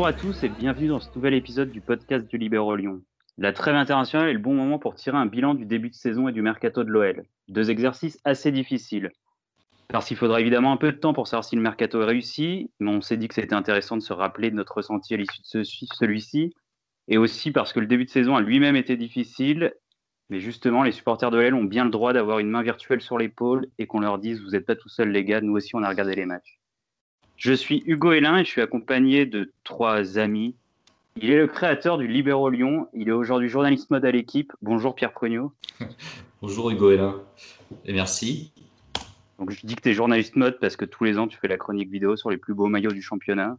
Bonjour à tous et bienvenue dans ce nouvel épisode du podcast du Libéro Lyon. La trêve internationale est le bon moment pour tirer un bilan du début de saison et du mercato de l'OL. Deux exercices assez difficiles. Parce qu'il faudra évidemment un peu de temps pour savoir si le mercato est réussi, mais on s'est dit que c'était intéressant de se rappeler de notre ressenti à l'issue de celui-ci, et aussi parce que le début de saison a lui-même été difficile, mais justement les supporters de l'OL ont bien le droit d'avoir une main virtuelle sur l'épaule et qu'on leur dise vous n'êtes pas tout seuls les gars, nous aussi on a regardé les matchs. Je suis Hugo Hélin et je suis accompagné de trois amis. Il est le créateur du Libéro Lyon. Il est aujourd'hui journaliste mode à l'équipe. Bonjour Pierre Progno. Bonjour Hugo Hélin. Et merci. Donc je dis que tu es journaliste mode parce que tous les ans tu fais la chronique vidéo sur les plus beaux maillots du championnat.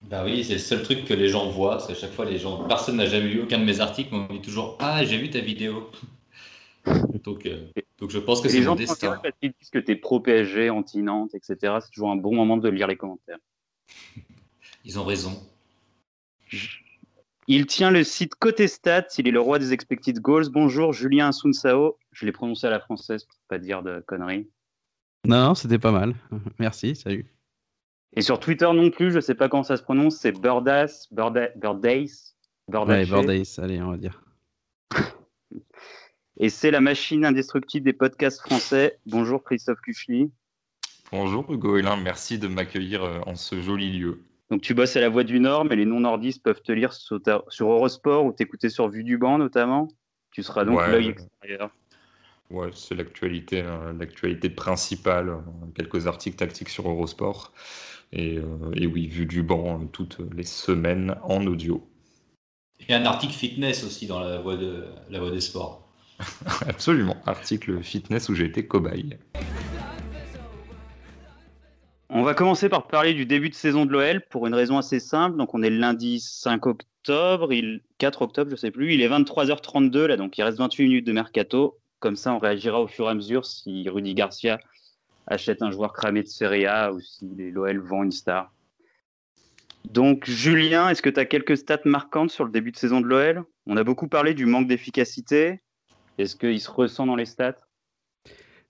Bah oui, c'est le seul truc que les gens voient. C'est à chaque fois les gens. Personne n'a jamais lu aucun de mes articles, mais on dit toujours Ah, j'ai vu ta vidéo. donc, euh, donc je pense que c'est mon destin. Ils disent que tu es pro PSG, anti-Nantes, etc. C'est toujours un bon moment de lire les commentaires. Ils ont raison. Il tient le site Côté Stats, il est le roi des expected goals. Bonjour Julien Asunsao. Je l'ai prononcé à la française pour pas dire de conneries. Non, c'était pas mal. Merci, salut. Et sur Twitter non plus, je sais pas comment ça se prononce, c'est Birdas, Birdays. Ouais, Birdays, allez, on va dire. Et c'est la machine indestructible des podcasts français. Bonjour Christophe Cuchely. Bonjour Hugo Hélin, merci de m'accueillir euh, en ce joli lieu. Donc tu bosses à la Voix du Nord, mais les non-nordistes peuvent te lire sur, Eurosport ou t'écouter sur Vue du Banc notamment. Tu seras donc l'œil extérieur. Ouais, c'est l'actualité, hein, l'actualité principale. Euh, quelques articles tactiques sur Eurosport. Et, euh, et, oui, Vue du banc toutes les semaines en audio. Et un article fitness aussi dans la Voix, de, la voie des sports. Absolument, article fitness où j'ai été cobaye. On va commencer par parler du début de saison de l'OL pour une raison assez simple. Donc on est lundi 5 octobre, il... 4 octobre, je sais plus. Il est 23h32 là, donc il reste 28 minutes de mercato. Comme ça, on réagira au fur et à mesure si Rudy Garcia achète un joueur cramé de Serie A ou si l'OL vend une star. Donc Julien, est-ce que tu as quelques stats marquantes sur le début de saison de l'OL On a beaucoup parlé du manque d'efficacité. Est-ce qu'il se ressent dans les stats?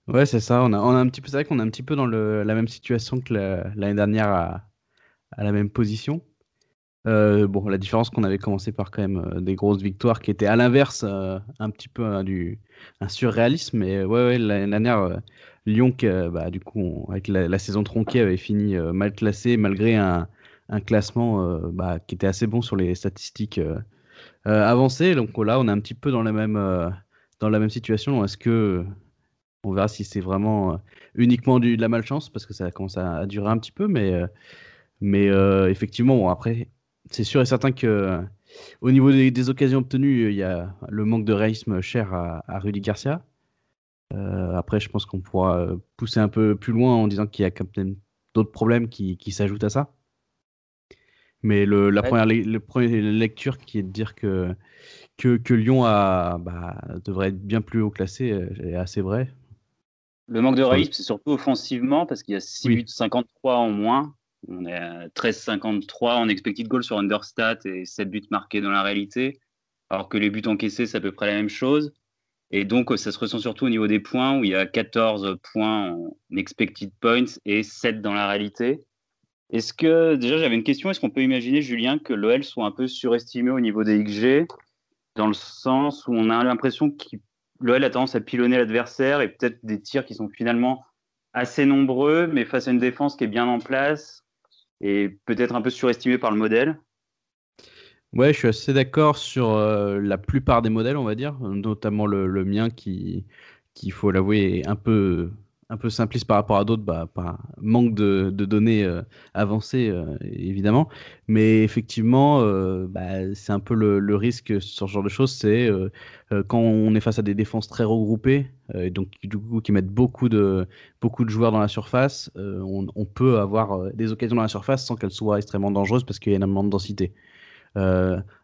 Ouais, c'est ça. On a, on a un petit peu, c'est vrai qu'on est un petit peu dans la même situation que l'année dernière à, la même position. Euh, bon, la différence qu'on avait commencé par quand même euh, des grosses victoires qui étaient à l'inverse euh, un petit peu du un surréalisme. Mais ouais, l'année dernière, Lyon, bah, du coup, avec la, saison tronquée, avait fini mal classé malgré un, un classement bah, qui était assez bon sur les statistiques avancées. Donc là, on est un petit peu dans la même dans la même situation Est-ce que on verra si c'est vraiment euh, uniquement du, de la malchance parce que ça commence à, durer un petit peu, mais euh, mais euh, effectivement, après, c'est sûr et certain que au niveau des, occasions obtenues, il y a le manque de réalisme cher à, Rudy Garcia. après, je pense qu'on pourra pousser un peu plus loin en disant qu'il y a quand même d'autres problèmes qui, s'ajoutent à ça. Mais le, la première, le première lecture qui est de dire que que, Lyon a, bah, devrait être bien plus haut classé est assez vrai. Le manque de réalisme, c'est surtout offensivement parce qu'il y a 6 buts 53 en moins. On est à 13,53 en expected goal sur Understat et 7 buts marqués dans la réalité. Alors que les buts encaissés, c'est à peu près la même chose. Et donc, ça se ressent surtout au niveau des points où il y a 14 points en expected points et 7 dans la réalité. Est-ce que, déjà, j'avais une question. Est-ce qu'on peut imaginer, Julien, que l'OL soit un peu surestimé au niveau des XG dans le sens où on a l'impression que l'OL a tendance à pilonner l'adversaire et peut-être des tirs qui sont finalement assez nombreux, mais face à une défense qui est bien en place et peut-être un peu surestimée par le modèle? Ouais, je suis assez d'accord sur euh, la plupart des modèles, on va dire, notamment le, mien qui, qui, il faut l'avouer, est un peu un peu simpliste par rapport à d'autres, bah, manque de, données euh, avancées, euh, évidemment. Mais effectivement, euh, bah, c'est un peu le, risque sur ce genre de choses, c'est quand on est face à des défenses très regroupées, et donc du coup qui mettent beaucoup de, beaucoup de joueurs dans la surface, on, peut avoir des occasions dans la surface sans qu'elles soient extrêmement dangereuses parce qu'il y a énormément de densité.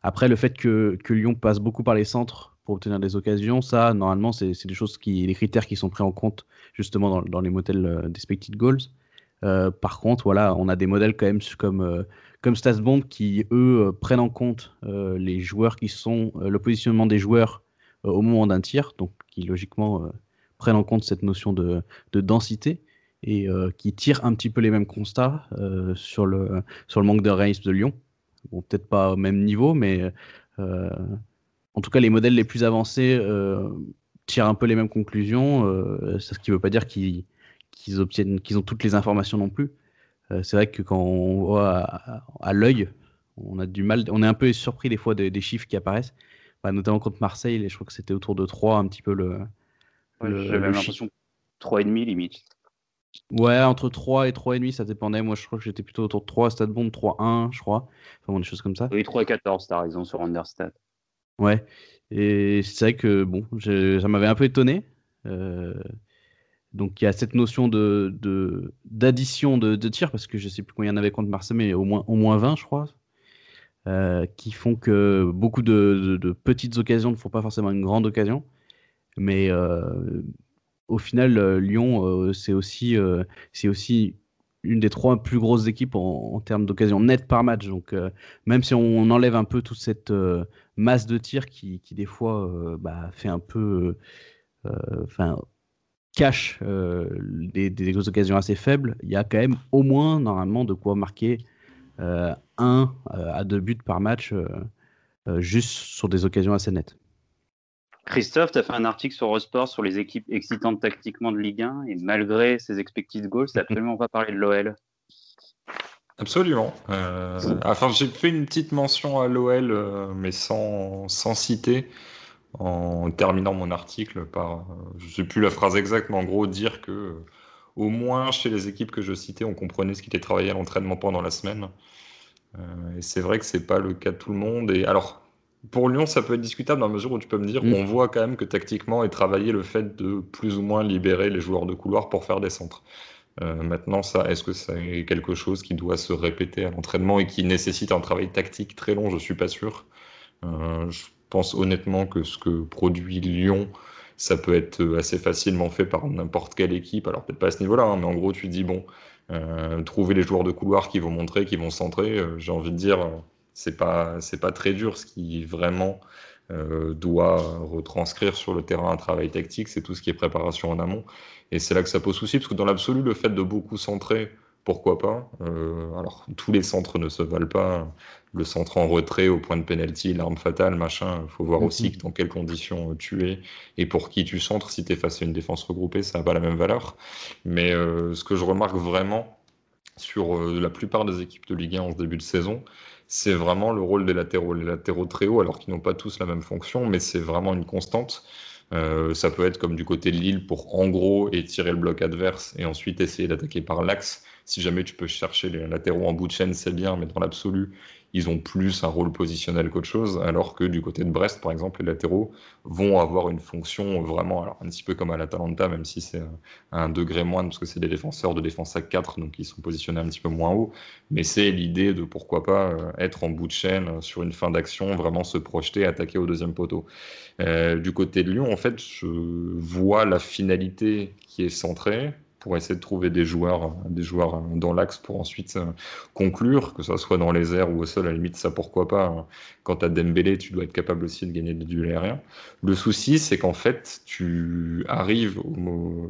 après, le fait que Lyon passe beaucoup par les centres pour obtenir des occasions, ça, normalement, c'est des choses qui, les critères qui sont pris en compte justement dans, les modèles euh, d'expected goals. Euh, par contre, voilà, on a des modèles quand même comme, euh, comme StatsBomb qui, eux, prennent en compte les joueurs qui sont, le positionnement des joueurs au moment d'un tir, donc qui logiquement prennent en compte cette notion de, de densité et qui tirent un petit peu les mêmes constats sur, le, sur le manque de réalisme de Lyon. bon, peut-être pas au même niveau, mais en tout cas, les modèles les plus avancés tirent un peu les mêmes conclusions. ce qui ne veut pas dire qu'ils obtiennent, qu'ils ont toutes les informations non plus. c'est vrai que quand on voit à, l'œil, on a du mal, on est un peu surpris des fois des, chiffres qui apparaissent, bah, notamment contre Marseille. je crois que c'était autour de 3 un petit peu le. J'avais l'impression 3,5 limite. Ouais, entre 3 et 3,5, ça dépendait. Moi, je crois que j'étais plutôt autour de 3, Stade Bond 3,1, je crois. Enfin, bon, des choses comme ça. Oui, 3 et 14, t'as raison, sur Understat. Ouais. Et c'est vrai que, bon, ça m'avait un peu étonné. Euh, donc, il y a cette notion d'addition de, de, tirs, parce que je sais plus combien il y en avait contre Marseille, mais au moins, au moins 20, je crois. Euh, qui font que beaucoup de, petites occasions ne font pas forcément une grande occasion. Mais euh, au final, Lyon, c'est aussi, c'est aussi une des trois plus grosses équipes en, termes d'occasion nette par match. Donc, même si on, enlève un peu toute cette masse de tirs qui, des fois, bah, fait un peu, enfin, cache des, des, occasions assez faibles, il y a quand même au moins normalement de quoi marquer un à deux buts par match juste sur des occasions assez nettes. Christophe, tu as fait un article sur Eurosport sur les équipes excitantes tactiquement de Ligue 1 et malgré ces expected goals, tu absolument pas parlé de l'OL. Absolument. Euh, enfin, j'ai fait une petite mention à l'OL, euh, mais sans, sans citer, en terminant mon article par, je ne sais plus la phrase exacte, mais en gros, dire que au moins chez les équipes que je citais, on comprenait ce qui était travaillé à l'entraînement pendant la semaine. Euh, et c'est vrai que c'est pas le cas de tout le monde. Et alors, pour Lyon, ça peut être discutable dans la mesure où tu peux me dire mm. voit quand même que tactiquement est travaillé le fait de plus ou moins libérer les joueurs de couloir pour faire des centres. Euh, maintenant, ça, est-ce que c'est quelque chose qui doit se répéter à l'entraînement et qui nécessite un travail tactique très long? Je suis pas sûr. Euh, je pense honnêtement que ce que produit Lyon, ça peut être assez facilement fait par n'importe quelle équipe. Alors peut-être pas à ce niveau-là, hein, mais en gros, tu dis bon, euh, trouver les joueurs de couloir qui vont montrer, qui vont centrer. J'ai envie de dire c'est pas c'est pas très dur. Ce qui vraiment euh, doit retranscrire sur le terrain un travail tactique, c'est tout ce qui est préparation en amont. Et c'est là que ça pose souci, parce que dans l'absolu, le fait de beaucoup centrer, pourquoi pas euh, Alors, tous les centres ne se valent pas. Le centre en retrait au point de penalty, l'arme fatale, machin, il faut voir aussi mm-hmm. dans quelles conditions tu es et pour qui tu centres. Si tu es face à une défense regroupée, ça n'a pas la même valeur. Mais euh, ce que je remarque vraiment sur la plupart des équipes de Ligue 1 en ce début de saison, c'est vraiment le rôle des latéraux. Les latéraux très hauts, alors qu'ils n'ont pas tous la même fonction, mais c'est vraiment une constante. Euh, ça peut être comme du côté de Lille pour en gros étirer le bloc adverse et ensuite essayer d'attaquer par l'axe. Si jamais tu peux chercher les latéraux en bout de chaîne, c'est bien, mais dans l'absolu, ils ont plus un rôle positionnel qu'autre chose, alors que du côté de Brest, par exemple, les latéraux vont avoir une fonction vraiment, alors un petit peu comme à l'Atalanta, même si c'est un degré moindre, parce que c'est des défenseurs de défense à 4, donc ils sont positionnés un petit peu moins haut, mais c'est l'idée de pourquoi pas euh, être en bout de chaîne euh, sur une fin d'action, vraiment se projeter, attaquer au deuxième poteau. Euh, du côté de Lyon, en fait, je vois la finalité qui est centrée, pour essayer de trouver des joueurs, des joueurs dans l'axe pour ensuite euh, conclure, que ce soit dans les airs ou au sol, à la limite, ça pourquoi pas. Hein. Quand tu as Dembélé, tu dois être capable aussi de gagner du duel aérien. Le souci, c'est qu'en fait, tu arrives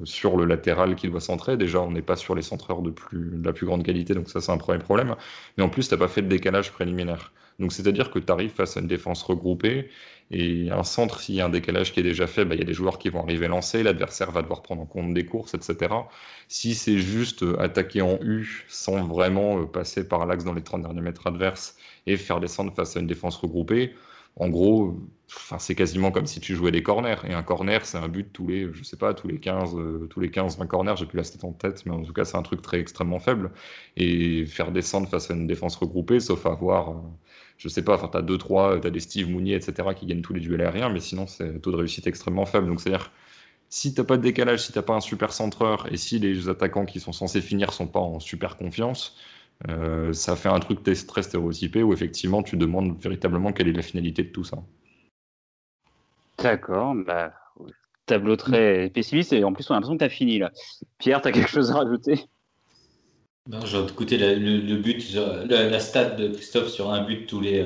sur le latéral qui doit centrer. Déjà, on n'est pas sur les centreurs de, plus, de la plus grande qualité, donc ça, c'est un premier problème. Mais en plus, tu n'as pas fait de décalage préliminaire. Donc, c'est-à-dire que tu arrives face à une défense regroupée et un centre, s'il y a un décalage qui est déjà fait, bah, il y a des joueurs qui vont arriver lancer, l'adversaire va devoir prendre en compte des courses, etc. Si c'est juste euh, attaquer en U sans vraiment euh, passer par l'axe dans les 30 derniers mètres adverses et faire descendre face à une défense regroupée, en gros, c'est quasiment comme si tu jouais des corners. Et un corner, c'est un but tous les, je sais pas, tous les 15, euh, tous les 15, 20 corners, j'ai plus la stat en tête, mais en tout cas, c'est un truc très extrêmement faible. Et faire descendre face à une défense regroupée, sauf avoir je sais pas, enfin, tu as 2-3, tu as des Steve Mounier, etc., qui gagnent tous les duels aériens, mais sinon, c'est un taux de réussite extrêmement faible. Donc, c'est-à-dire, si tu pas de décalage, si tu pas un super centreur, et si les attaquants qui sont censés finir sont pas en super confiance, euh, ça fait un truc très stéréotypé où effectivement, tu demandes véritablement quelle est la finalité de tout ça. D'accord, bah, tableau très pessimiste, et en plus, on a l'impression que tu as fini là. Pierre, tu as quelque chose à rajouter? J'ai écouté le, but, la, la, stat de Christophe sur un but tous les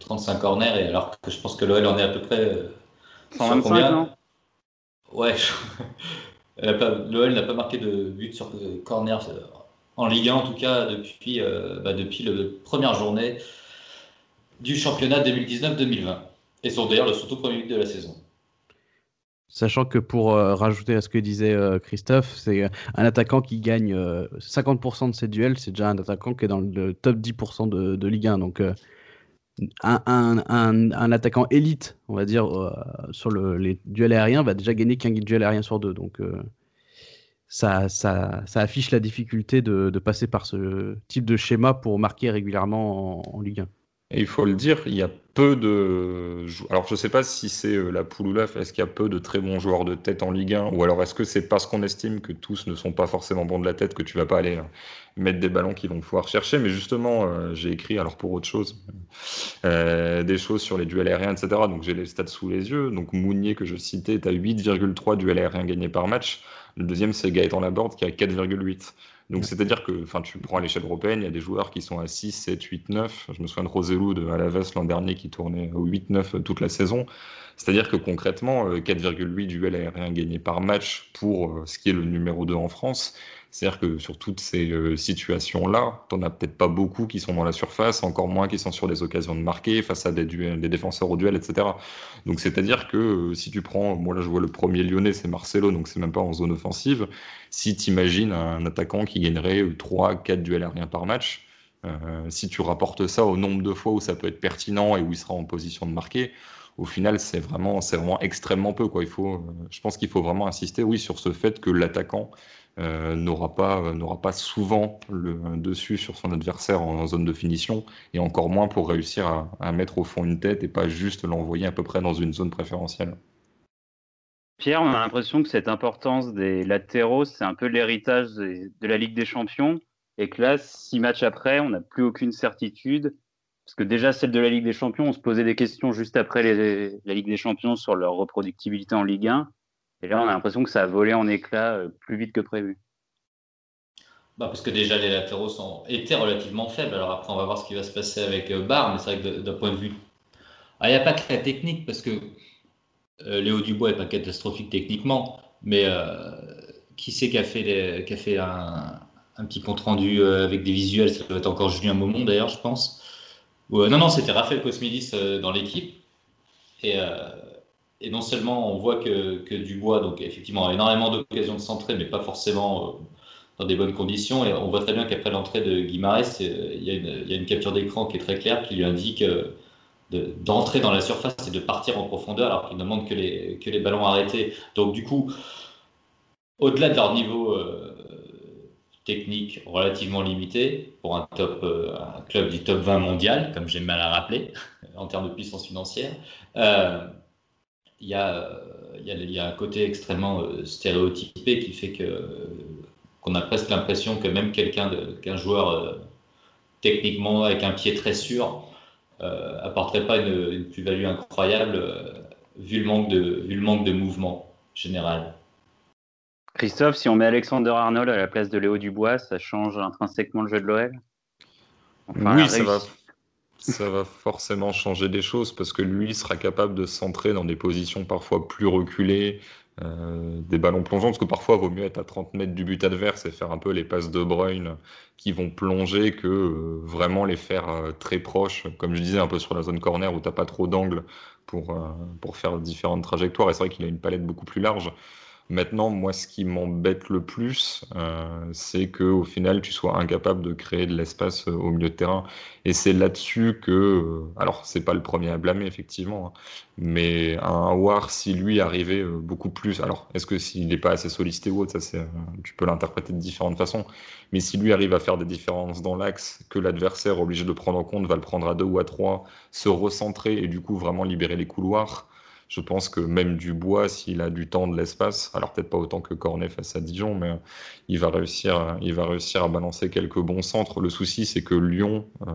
35 euh, corners, et alors que je pense que l'OL en est à peu près. Euh, 125, non? Ouais, l'OL n'a pas marqué de but sur euh, corner euh, en Ligue 1, en tout cas, depuis, bah, depuis la première journée. du championnat 2019-2020. Et sont d'ailleurs le surtout premier but de la saison. Sachant que pour euh, rajouter à ce que disait euh, Christophe, c'est un attaquant qui gagne 50% de ses duels, c'est déjà un attaquant qui est dans le top 10% de, de, Ligue 1. Donc un, attaquant élite, on va dire, sur le, les duels aériens, va déjà gagner qu'un duel aérien sur deux. Donc ça, affiche la difficulté de, passer par ce type de schéma pour marquer régulièrement en, Ligue 1. Il faut le dire, il y a peu de. Alors, je ne sais pas si c'est euh, la poule ou l'œuf, est-ce qu'il y a peu de très bons joueurs de tête en Ligue 1 Ou alors, est-ce que c'est parce qu'on estime que tous ne sont pas forcément bons de la tête que tu vas pas aller euh, mettre des ballons qui vont pouvoir chercher Mais justement, euh, j'ai écrit, alors pour autre chose, des choses sur les duels aériens, etc. Donc, j'ai les stats sous les yeux. Donc, Mounier, que je citais, est à 8,3 duels aériens gagnés par match. Le deuxième, c'est Gaëtan Laborde qui a 4,8. Donc, c'est-à-dire que tu prends à l'échelle européenne, il y a des joueurs qui sont à 6, 7, 8, 9. Je me souviens de Rosellou de Alaves l'an dernier qui tournait au 8, 9 toute la saison. C'est-à-dire que concrètement, 4,8 euh, duels aériens gagnés par match pour euh, ce qui est le numéro 2 en France, c'est-à-dire que sur toutes ces euh, situations-là, tu n'en as peut-être pas beaucoup qui sont dans la surface, encore moins qui sont sur des occasions de marquer face à des, défenseurs au duel, etc. Donc c'est-à-dire que si tu prends, moi là je vois le premier lyonnais, c'est Marcelo, donc c'est même pas en zone offensive. Si tu imagines un attaquant qui gagnerait 3-4 duels aériens par match, si tu rapportes ça au nombre de fois où ça peut être pertinent et où il sera en position de marquer, au final, c'est vraiment, vraiment extrêmement peu. Quoi. Il faut, je pense qu'il faut vraiment insister, oui, sur ce fait que l'attaquant euh, n'aura pas, euh, n'aura pas souvent le dessus sur son adversaire en, zone de finition, et encore moins pour réussir à, mettre au fond une tête et pas juste l'envoyer à peu près dans une zone préférentielle. Pierre, on a l'impression que cette importance des latéraux, c'est un peu l'héritage de, la Ligue des Champions, et que là, six matchs après, on n'a plus aucune certitude. Parce que déjà, celle de la Ligue des Champions, on se posait des questions juste après la Ligue des Champions sur leur reproductibilité en Ligue 1. Et là, on a l'impression que ça a volé en éclats euh, plus vite que prévu. Bah parce que déjà, les latéraux étaient relativement faibles. Alors après, on va voir ce qui va se passer avec euh, Barre, mais c'est vrai que d'un point de vue. Ah, il n'y a pas que la technique, parce que euh, Léo Dubois n'est pas catastrophique techniquement, mais qui c'est qui a fait, qui a fait un, petit compte rendu avec des visuels? Ça doit être encore Julien Maumont d'ailleurs, je pense. Non, non, c'était Raphaël Cosmidis dans l'équipe. Et et non seulement on voit que, Dubois, donc effectivement, a énormément d'occasions de centrer, mais pas forcément euh, dans des bonnes conditions. Et on voit très bien qu'après l'entrée de Guimarães, il y, a une, capture d'écran qui est très claire qui lui indique euh, d'entrer dans la surface et de partir en profondeur, alors qu'il ne demande que les, que les ballons arrêtés. Donc du coup, au-delà de leur niveau euh, technique relativement limité pour un top, un club du top 20 mondial, comme j'aime mal à rappeler, en termes de puissance financière il y, a, il, y a, un côté extrêmement euh, stéréotypé qui fait que qu'on a presque l'impression que même quelqu'un qu'un joueur euh, techniquement avec un pied très sûr euh, apporterait pas une, plus-value incroyable vu, le manque de, vu le manque de mouvement général. Christophe, si on met Alexander Arnold à la place de Léo Dubois, ça change intrinsèquement le jeu de l'OL? Oui, ça va, ça va forcément changer des choses parce que lui sera capable de centrer dans des positions parfois plus reculées, euh, des ballons plongeants, parce que parfois il vaut mieux être à 30 mètres du but adverse et faire un peu les passes de Bruyne qui vont plonger que euh, vraiment les faire euh, très proches, comme je disais, un peu sur la zone corner où tu n'as pas trop d'angle pour, pour faire différentes trajectoires. Et c'est vrai qu'il a une palette beaucoup plus large. Maintenant, moi, ce qui m'embête le plus, euh, c'est qu'au final, tu sois incapable de créer de l'espace euh, au milieu de terrain. Et c'est là-dessus que, euh, alors, c'est pas le premier à blâmer, effectivement, hein, mais un War, si lui arrivait beaucoup plus, alors, est-ce que s'il n'est pas assez sollicité ou autre, ça, c'est, tu peux l'interpréter de différentes façons, mais si lui arrive à faire des différences dans l'axe, que l'adversaire obligé de prendre en compte va le prendre à deux ou à trois, se recentrer et du coup vraiment libérer les couloirs, je pense que même Dubois, s'il a du temps, de l'espace, alors peut-être pas autant que Cornet face à Dijon, mais il va réussir, il va réussir à balancer quelques bons centres. Le souci, c'est que Lyon, euh,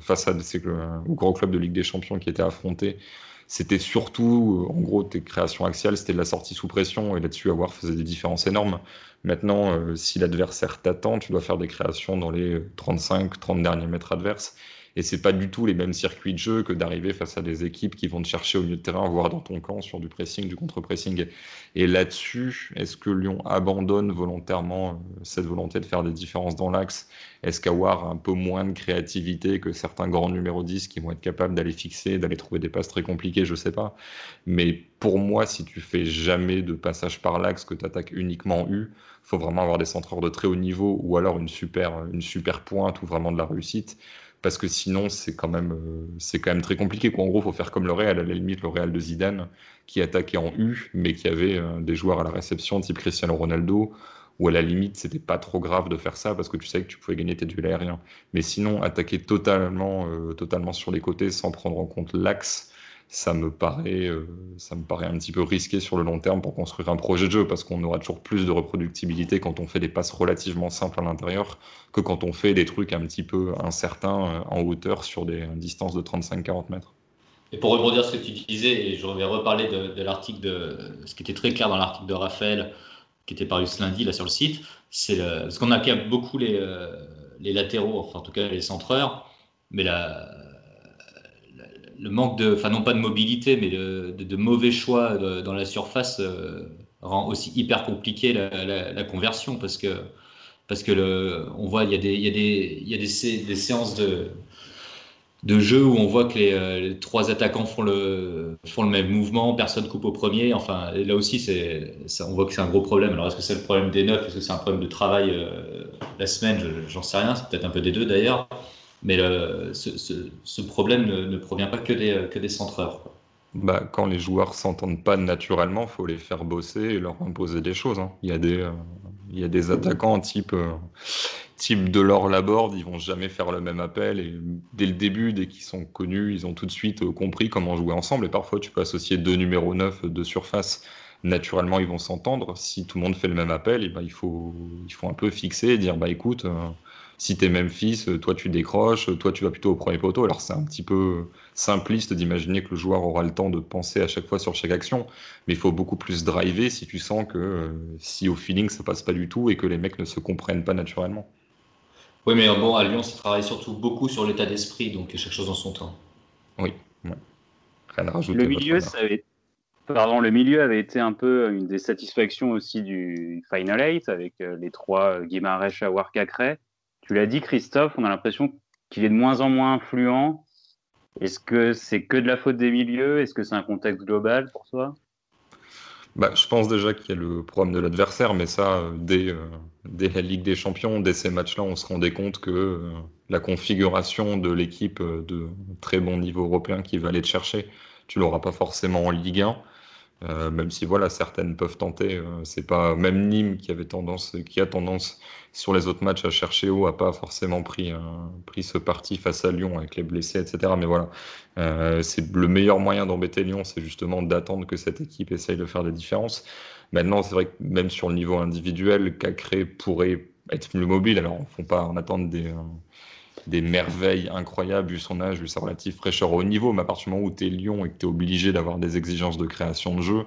face au gros club de Ligue des Champions qui était affronté, c'était surtout, en gros, tes créations axiales, c'était de la sortie sous pression, et là-dessus, avoir faisait des différences énormes. Maintenant, euh, si l'adversaire t'attend, tu dois faire des créations dans les 35-30 derniers mètres adverses. Et c'est pas du tout les mêmes circuits de jeu que d'arriver face à des équipes qui vont te chercher au milieu de terrain, voire dans ton camp sur du pressing, du contre-pressing. Et là-dessus, est-ce que Lyon abandonne volontairement euh, cette volonté de faire des différences dans l'axe? Est-ce qu'avoir un peu moins de créativité que certains grands numéros 10 qui vont être capables d'aller fixer, d'aller trouver des passes très compliquées Je sais pas. Mais pour moi, si tu fais jamais de passage par l'axe, que tu attaques uniquement U, faut vraiment avoir des centreurs de très haut niveau ou alors une super, une super pointe ou vraiment de la réussite parce que sinon c'est quand même euh, c'est quand même très compliqué En gros, faut faire comme le Real à la limite le Real de Zidane qui attaquait en U mais qui avait euh, des joueurs à la réception type Cristiano Ronaldo ou à la limite c'était pas trop grave de faire ça parce que tu savais que tu pouvais gagner tes duels aériens. Mais sinon attaquer totalement euh, totalement sur les côtés sans prendre en compte l'axe ça me paraît, euh, ça me paraît un petit peu risqué sur le long terme pour construire un projet de jeu parce qu'on aura toujours plus de reproductibilité quand on fait des passes relativement simples à l'intérieur que quand on fait des trucs un petit peu incertains euh, en hauteur sur des distances de 35-40 mètres. Et pour rebondir sur ce que tu disais, et je vais reparler de, l'article de ce qui était très clair dans l'article de Raphaël qui était paru ce lundi là sur le site, c'est ce qu'on a beaucoup les, euh, les latéraux, enfin en tout cas les centreurs, mais la, le manque de, enfin non pas de mobilité, mais de, mauvais choix dans la surface euh, rend aussi hyper compliqué la, conversion parce que parce que on voit il y a des il y a des il y a des, des séances de de jeu où on voit que euh, les, trois attaquants font le font le même mouvement, personne coupe au premier. Enfin là aussi c'est on voit que c'est un gros problème. Alors est-ce que c'est le problème des neufs, est-ce que c'est un problème de travail euh, la semaine, j'en sais rien. C'est peut-être un peu des deux d'ailleurs. Mais ce, problème ne, provient pas que des, que centreurs. Bah, quand les joueurs s'entendent pas naturellement, faut les faire bosser et leur imposer des choses. Hein. Il, y a des, euh, il y a des attaquants type, euh, type Laborde, ils vont jamais faire le même appel. Et dès le début, dès qu'ils sont connus, ils ont tout de suite euh, compris comment jouer ensemble. Et parfois, tu peux associer deux numéros 9 de surface. Naturellement, ils vont s'entendre. Si tout le monde fait le même appel, et bah, il, faut, il faut un peu fixer et dire bah, écoute, si tu es Memphis, euh, toi tu décroches, euh, toi tu vas plutôt au premier poteau. Alors c'est un petit peu simpliste d'imaginer que le joueur aura le temps de penser à chaque fois sur chaque action, mais il faut beaucoup plus driver si tu sens que euh, si au feeling ça passe pas du tout et que les mecs ne se comprennent pas naturellement. Oui, mais bon, à Lyon, ça travaille surtout beaucoup sur l'état d'esprit, donc chaque chose en son temps. Oui, rien à rajouter. Le milieu, ça avait... Pardon, le milieu avait été un peu une des satisfactions aussi du Final 8 avec les trois Guimarães, Awar, Cacré. Tu l'as dit, Christophe, on a l'impression qu'il est de moins en moins influent. Est-ce que c'est que de la faute des milieux? Est-ce que c'est un contexte global pour toi? Bah, je pense déjà qu'il y a le problème de l'adversaire, mais ça, euh, dès, euh, dès, la Ligue des Champions, dès ces matchs-là, on se rendait compte que euh, la configuration de l'équipe de très bon niveau européen qui va aller te chercher, tu l'auras pas forcément en Ligue 1. Même si voilà, certaines peuvent tenter. c'est pas même Nîmes qui avait tendance, qui a tendance sur les autres matchs à chercher haut, a pas forcément pris, pris ce parti face à Lyon avec les blessés, etc. Mais voilà, euh, c'est le meilleur moyen d'embêter Lyon, c'est justement d'attendre que cette équipe essaye de faire des différences. Maintenant, c'est vrai que même sur le niveau individuel, Cacré pourrait être plus mobile. Alors, on ne faut pas en attendre des, euh, des merveilles incroyables vu son âge, vu sa relative fraîcheur au niveau. Mais à partir du moment où tu es Lyon et que tu es obligé d'avoir des exigences de création de jeu,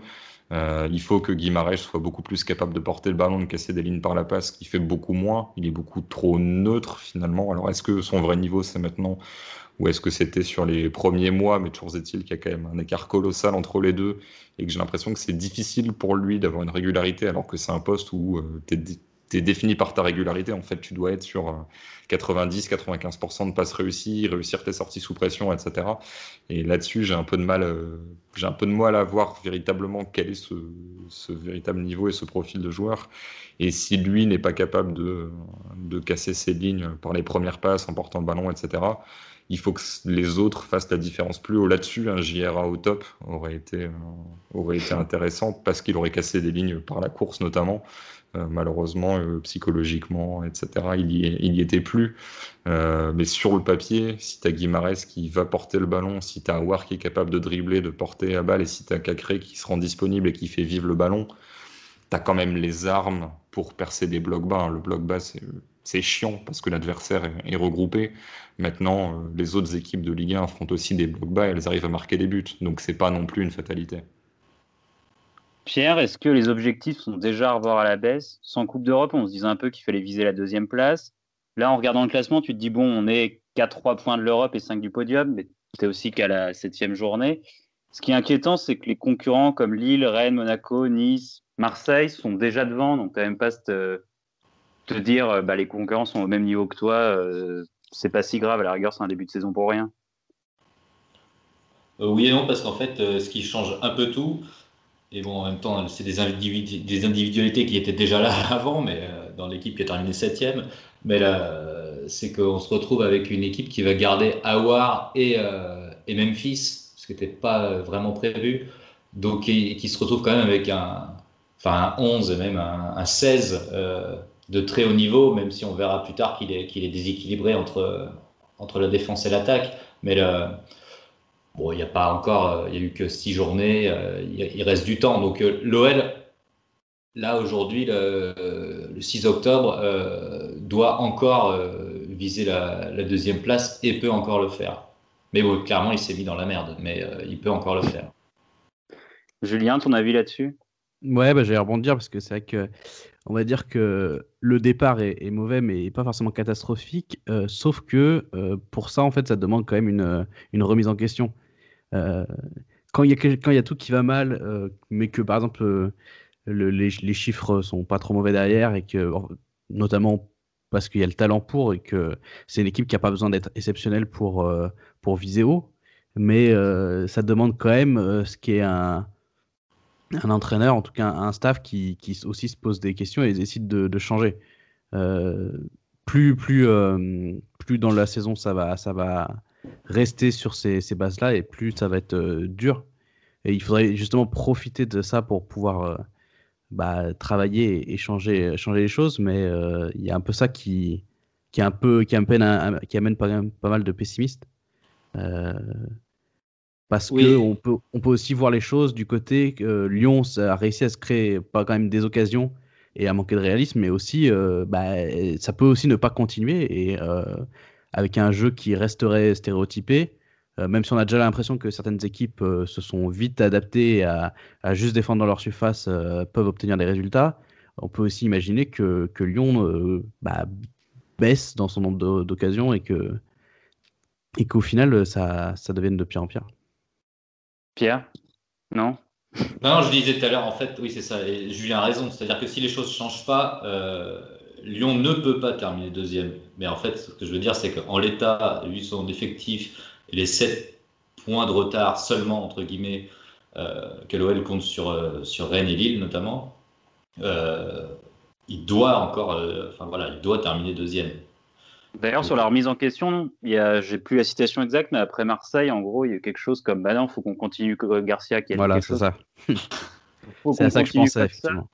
euh, il faut que Guimarães soit beaucoup plus capable de porter le ballon, de casser des lignes par la passe, qui fait beaucoup moins. Il est beaucoup trop neutre finalement. Alors est-ce que son vrai niveau c'est maintenant ou est-ce que c'était sur les premiers mois Mais toujours est-il qu'il y a quand même un écart colossal entre les deux et que j'ai l'impression que c'est difficile pour lui d'avoir une régularité alors que c'est un poste où euh, tu es tu es défini par ta régularité. En fait, tu dois être sur 90-95% euh, de passes réussies, réussir tes sorties sous pression, etc. Et là-dessus, j'ai un peu de mal, euh, j'ai un peu de mal à voir véritablement quel est ce, véritable niveau et ce profil de joueur. Et si lui n'est pas capable de, casser ses lignes par les premières passes en portant le ballon, etc. Il faut que les autres fassent la différence plus haut là-dessus. Un JRA au top aurait été, euh, aurait été intéressant parce qu'il aurait cassé des lignes par la course notamment. Euh, malheureusement, euh, psychologiquement, etc., il y, était plus. Euh, mais sur le papier, si tu as Guimarès qui va porter le ballon, si tu as War qui est capable de dribbler, de porter à balle, et si tu as Cacré qui se rend disponible et qui fait vivre le ballon, tu as quand même les armes pour percer des blocs bas. Le bloc bas, c'est chiant parce que l'adversaire est, regroupé. Maintenant, les autres équipes de Ligue 1 affrontent aussi des blocs bas et elles arrivent à marquer des buts. Donc, c'est pas non plus une fatalité. Pierre, est-ce que les objectifs sont déjà à revoir à la baisse Sans Coupe d'Europe, on se disait un peu qu'il fallait viser la deuxième place. Là, en regardant le classement, tu te dis, bon, on est qu'à 3 points de l'Europe et 5 du podium, mais c'est aussi qu'à la septième journée. Ce qui est inquiétant, c'est que les concurrents comme Lille, Rennes, Monaco, Nice, Marseille sont déjà devant, donc quand même pas te, te dire euh, bah, les concurrents sont au même niveau que toi, euh, c'est pas si grave, à la rigueur c'est un début de saison pour rien. Euh, oui et non, parce qu'en fait, ce qui change un peu tout, et bon, en même temps, c'est des, des, individualités qui étaient déjà là avant, mais dans l'équipe qui a terminé septième. Mais là, c'est qu'on se retrouve avec une équipe qui va garder Awar et, et Memphis ce qui n'était pas vraiment prévu. Donc, qui, se retrouve quand même avec un, enfin, un 11 même un, 16 euh, de très haut niveau, même si on verra plus tard qu'il est, qu'il est déséquilibré entre, entre la défense et l'attaque. Mais le, bon, il n'y a pas encore, il n'y a eu que six journées, euh, il, reste du temps. Donc, euh, l'OL, là, aujourd'hui, le, le, 6 octobre, doit encore viser la, la, deuxième place et peut encore le faire. Mais bon, clairement, il s'est mis dans la merde, mais euh, il peut encore le faire. Julien, ton avis là-dessus? Ouais, bah, j'allais rebondir parce que c'est vrai que on va dire que le départ est, mauvais, mais pas forcément catastrophique. Euh, sauf que euh, pour ça, en fait, ça demande quand même une, une remise en question. Quand il y, y a tout qui va mal, mais que par exemple les, les, chiffres sont pas trop mauvais derrière et que notamment parce qu'il y a le talent pour et que c'est une équipe qui n'a pas besoin d'être exceptionnelle pour, euh, pour viser haut. Mais euh, ça demande quand même euh, ce qui est un, un entraîneur, en tout cas un staff qui, qui, aussi se pose des questions et décide de, de changer. plus, plus, plus dans la saison ça va, ça va rester sur ces, ces bases-là et plus ça va être dur. Et il faudrait justement profiter de ça pour pouvoir bah, travailler et changer, changer les choses, mais euh, il y a un peu ça qui, qui, est un peu, qui, amène, qui amène pas, pas, mal de pessimistes. Euh, parce qu'on que on peut, on peut aussi voir les choses du côté que Lyon a réussi à se créer pas quand même des occasions et à manquer de réalisme, mais aussi euh, bah, ça peut aussi ne pas continuer et avec un jeu qui resterait stéréotypé, euh, même si on a déjà l'impression que certaines équipes euh, se sont vite adaptées à, juste défendre dans leur surface, euh, peuvent obtenir des résultats, on peut aussi imaginer que, que Lyon bah, baisse dans son nombre d'occasions et que et qu'au final ça, ça devienne de pire en pire. Pierre? Non? Non, je disais tout à l'heure, en fait, oui, c'est ça. Et Julien a raison. C'est-à-dire que si les choses ne changent pas, Lyon ne peut pas terminer deuxième. Mais en fait, ce que je veux dire, c'est qu'en l'état, vu son effectif, les 7 points de retard seulement, entre guillemets, euh, que l'OL compte sur, euh, sur Rennes et Lille notamment, euh, il doit encore, enfin voilà, il doit terminer deuxième. D'ailleurs, sur la remise en question, j'ai plus la citation exacte, mais après Marseille, en gros, il y a quelque chose comme, bah non, il faut qu'on continue Garcia qui a Voilà, c'est ça. c'est ça que je pensais, effectivement.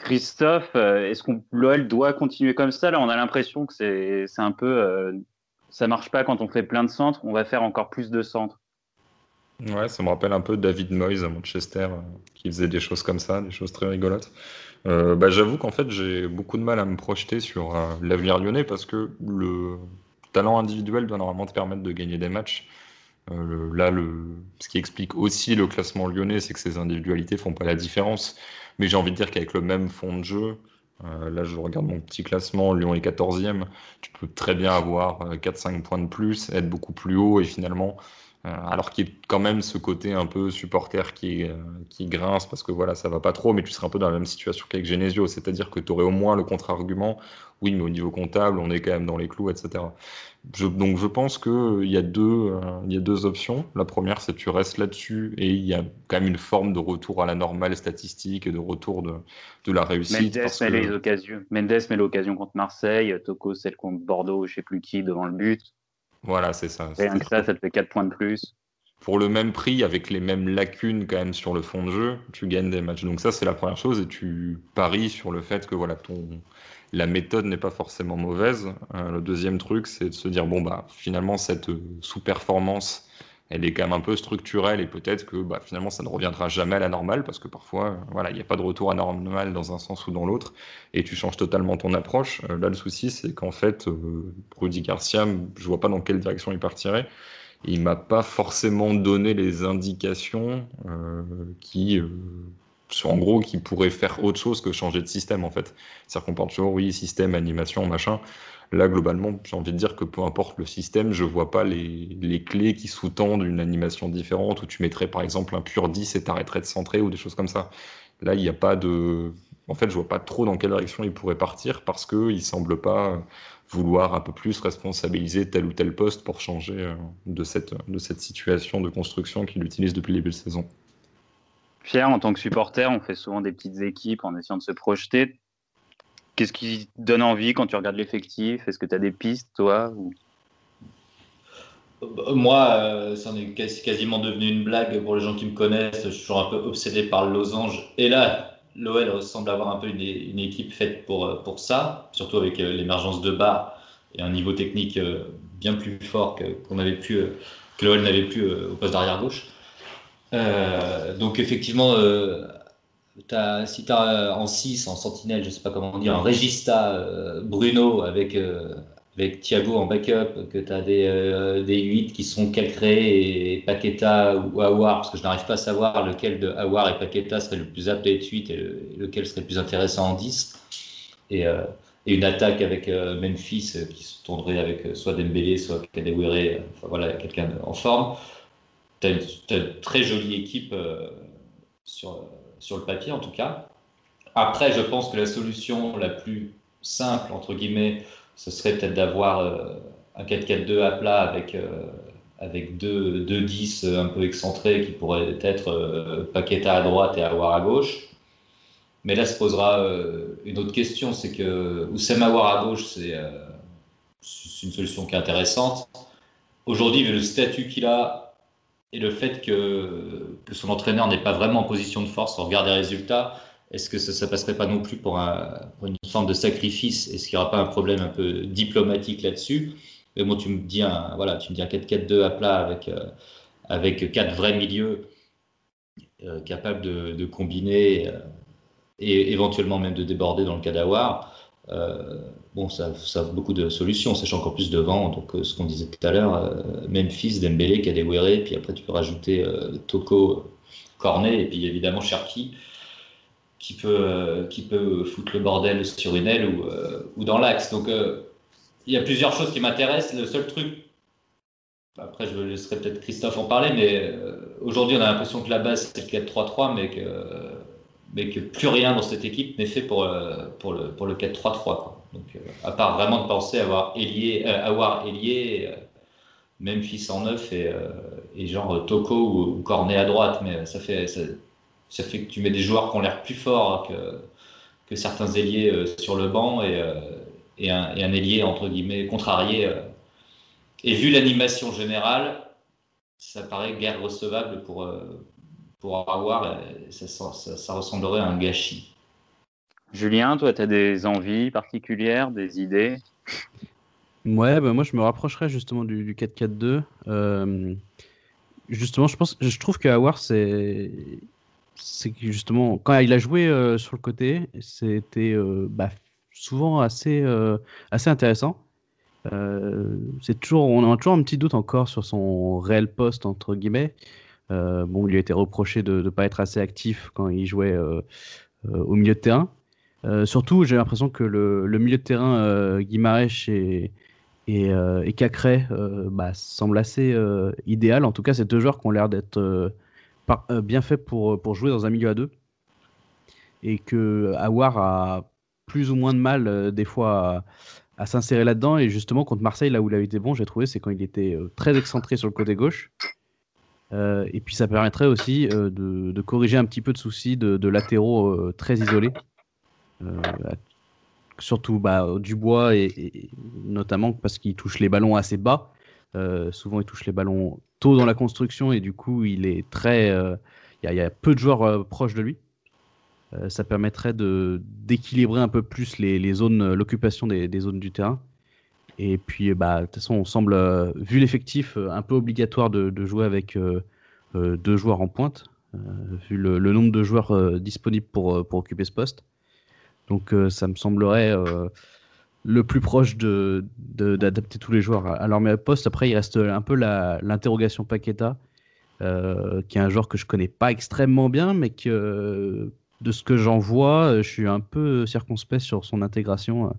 Christophe, est-ce qu'on l'OL doit continuer comme ça? Là, on a l'impression que c'est un peu ça marche pas quand on fait plein de centres, on va faire encore plus de centres. Ouais, ça me rappelle un peu David Moyes à Manchester, euh, qui faisait des choses comme ça, des choses très rigolotes. Euh, bah, J'avoue qu'en fait, j'ai beaucoup de mal à me projeter sur euh, l'avenir lyonnais parce que le talent individuel doit normalement te permettre de gagner des matchs. là, le, ce qui explique aussi le classement lyonnais, c'est que ces individualités font pas la différence. Mais j'ai envie de dire qu'avec le même fond de jeu, euh, là, je regarde mon petit classement, Lyon est 14e. Tu peux très bien avoir 4-5 euh, points de plus, être beaucoup plus haut et finalement, euh, alors qu'il y a quand même ce côté un peu supporter qui, grince parce que voilà, ça va pas trop, mais tu serais un peu dans la même situation qu'avec Genesio, c'est-à-dire que tu aurais au moins le contre-argument oui, mais au niveau comptable, on est quand même dans les clous, etc. donc je pense qu'il y, a deux, euh, il y a deux options. La première, c'est que tu restes là-dessus et il y a quand même une forme de retour à la normale statistique et de retour de, de la réussite. Mendes, met les occasions. Mendes met l'occasion contre Marseille, Toko celle contre Bordeaux, je sais plus qui, devant le but. Voilà, c'est ça. Et ça, ça te fait 4 points de plus pour le même prix, avec les mêmes lacunes quand même sur le fond de jeu, tu gagnes des matchs. Donc ça, c'est la première chose, et tu paries sur le fait que voilà, ton, la méthode n'est pas forcément mauvaise. Euh, le deuxième truc, c'est de se dire bon bah finalement cette euh, sous-performance, elle est quand même un peu structurelle et peut-être que bah, finalement ça ne reviendra jamais à la normale parce que parfois euh, voilà il n'y a pas de retour à la normale dans un sens ou dans l'autre et tu changes totalement ton approche. là le souci c'est qu'en fait Rudy Garcia, je vois pas dans quelle direction il partirait. Il m'a pas forcément donné les indications qui en gros, qui pourrait faire autre chose que changer de système, en fait. C'est-à-dire qu'on parle toujours, oui, système, animation, machin. Là, globalement, j'ai envie de dire que peu importe le système, je vois pas les, les clés qui sous-tendent une animation différente où tu mettrais par exemple un pur 10 et t'arrêterais de centrer ou des choses comme ça. Là, il n'y a pas de. En fait, je vois pas trop dans quelle direction il pourrait partir parce qu'il semble pas vouloir un peu plus responsabiliser tel ou tel poste pour changer euh, de cette, de cette situation de construction qu'il utilise depuis le début de saison. Pierre, en tant que supporter, on fait souvent des petites équipes en essayant de se projeter. Qu'est-ce qui donne envie quand tu regardes l'effectif? Est-ce que tu as des pistes, toi Moi, euh, est quasiment devenu une blague pour les gens qui me connaissent. Je suis toujours un peu obsédé par le losange. Et là, l'OL semble avoir un peu une, équipe faite pour, euh, pour ça, surtout avec euh, l'émergence de Bar et un niveau technique bien plus fort que, qu'on que l'OL n'avait plus au poste d'arrière gauche. Donc effectivement, si tu as en 6, en sentinelle, je sais pas comment dire, un Regista, euh, Bruno avec, euh, avec Thiago en backup, que tu as des, euh, des 8 qui sont Calcré et Paqueta ou Awar, parce que je n'arrive pas à savoir lequel de Awar et Paqueta serait le plus apte à être 8 et lequel serait le plus intéressant en 10. Et, et une attaque avec Memphis qui se tournerait avec soit Dembélé, soit Kadewere, enfin voilà, quelqu'un en forme. Tu as, une très jolie équipe sur sur le papier en tout cas. Après, je pense que la solution la plus simple, entre guillemets, ce serait peut-être d'avoir euh, un 4-4-2 à plat avec, euh, avec deux, deux 10 un peu excentrés qui pourraient être euh, Paqueta à droite et Awar à gauche. Mais là se posera une autre question, c'est que Oussem Awar à gauche, c'est une solution qui est intéressante. Aujourd'hui, vu le statut qu'il a, et le fait que, son entraîneur n'est pas vraiment en position de force au regard des résultats, est-ce que ça ne passerait pas non plus pour, un, une forme de sacrifice? Est-ce qu'il n'y aura pas un problème un peu diplomatique là-dessus? Mais bon, tu me dis un, voilà, tu me dis un 4-4-2 à plat avec, euh, avec quatre vrais milieux euh, capables de, combiner euh, et éventuellement même de déborder dans le cas d'Awar. Euh, bon, ça, ça, a beaucoup de solutions, sachant qu'en plus devant, donc euh, ce qu'on disait tout à l'heure, euh, Memphis, Dembélé, Kadewere, puis après tu peux rajouter Toko, Cornet, et puis évidemment Cherki, qui peut, qui peut foutre le bordel sur une aile ou, ou dans l'axe. Donc il y a plusieurs choses qui m'intéressent. Le seul truc, après je laisserai peut-être Christophe en parler, mais aujourd'hui on a l'impression que la base c'est le 4-3-3, mais que mais que plus rien dans cette équipe n'est fait pour, euh, pour le, pour le 4-3-3. Donc, euh, à part vraiment de penser avoir Elie, euh, avoir Elie, Memphis en neuf et, et genre Toko ou, Cornet à droite, mais ça fait, ça, fait que tu mets des joueurs qui ont l'air plus forts que, que certains ailiers sur le banc et, et un ailier entre guillemets contrarié. Et vu l'animation générale, ça paraît guère recevable pour, pour avoir, ça, ça, ressemblerait à un gâchis. Julien, toi, tu as des envies particulières, des idées? Ouais, bah moi je me rapprocherais justement du, 4-4-2. Euh, justement, je pense, je trouve que Awar, c'est, c'est justement quand il a joué euh, sur le côté, c'était euh, bah, souvent assez, assez intéressant. c'est toujours, on a toujours un petit doute encore sur son réel poste entre guillemets. Euh, bon, il lui a été reproché de ne pas être assez actif quand il jouait euh, euh, au milieu de terrain. surtout, j'ai l'impression que le, milieu de terrain, Guimarães et, et, Cacré bah, semble assez idéal. En tout cas, c'est deux joueurs qui ont l'air d'être bien faits pour, jouer dans un milieu à deux. Et que Awar a plus ou moins de mal des fois à, s'insérer là-dedans. Et justement, contre Marseille, là où il a été bon, j'ai trouvé, c'est quand il était très excentré sur le côté gauche. Euh, et puis ça permettrait aussi euh, de, corriger un petit peu de soucis de, latéraux euh, très isolés. surtout bah, Dubois et, notamment parce qu'il touche les ballons assez bas. souvent il touche les ballons tôt dans la construction et du coup il est très. Il y, a peu de joueurs proches de lui. ça permettrait d'équilibrer un peu plus les, zones, l'occupation des, zones du terrain. Et puis, bah, de toute façon, on semble, euh, vu l'effectif, euh, un peu obligatoire de, jouer avec euh, deux joueurs en pointe, vu le, nombre de joueurs disponibles pour, pour occuper ce poste. Donc, ça me semblerait le plus proche d'adapter de, tous les joueurs à leur meilleur poste. Après, il reste un peu l'interrogation Paqueta, qui est un joueur que je connais pas extrêmement bien, mais que de ce que j'en vois, je suis un peu circonspect sur son intégration.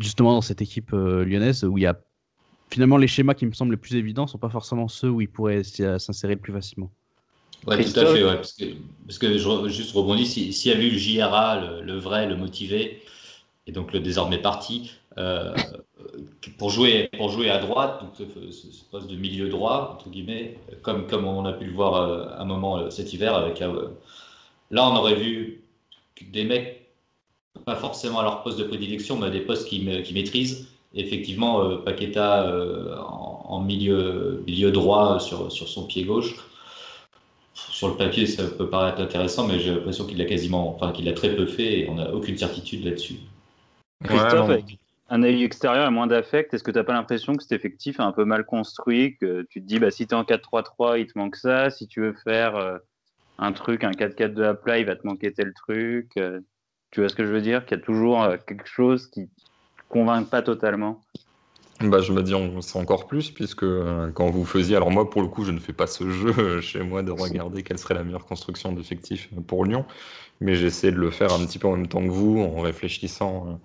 Justement dans cette équipe lyonnaise où il y a finalement les schémas qui me semblent les plus évidents sont pas forcément ceux où il pourrait s'insérer le plus facilement. Ouais, tout à fait, parce, que, parce que je juste rebondis, s'il y a eu le JRA, le, vrai, le motivé, et donc le désormais parti, euh, pour, jouer, pour jouer à droite, donc ce, poste de milieu droit, entre guillemets, comme, comme on a pu le voir euh, un moment euh, cet hiver, avec là on aurait vu des mecs, pas forcément à leur poste de prédilection, mais à des postes qui, qui maîtrisent. effectivement, Paqueta en, en, milieu, milieu droit sur, sur son pied gauche sur le papier, ça peut paraître intéressant, mais j'ai l'impression qu'il l'a quasiment, enfin, qu'il l'a très peu fait et on n'a aucune certitude là-dessus. Christophe, avec un œil extérieur et moins d'affect, est-ce que tu n'as pas l'impression que cet effectif est un peu mal construit Que tu te dis, bah, si tu es en 4-3-3, il te manque ça. Si tu veux faire euh, un truc, un 4-4 de plat, il va te manquer tel truc. Euh, tu vois ce que je veux dire? Qu'il y a toujours euh, quelque chose qui ne convainc pas totalement. Bah, je me dis c'est encore plus, puisque euh, quand vous faisiez, alors moi pour le coup je ne fais pas ce jeu euh, chez moi de regarder quelle serait la meilleure construction d'effectif pour Lyon, mais j'essaie de le faire un petit peu en même temps que vous, en réfléchissant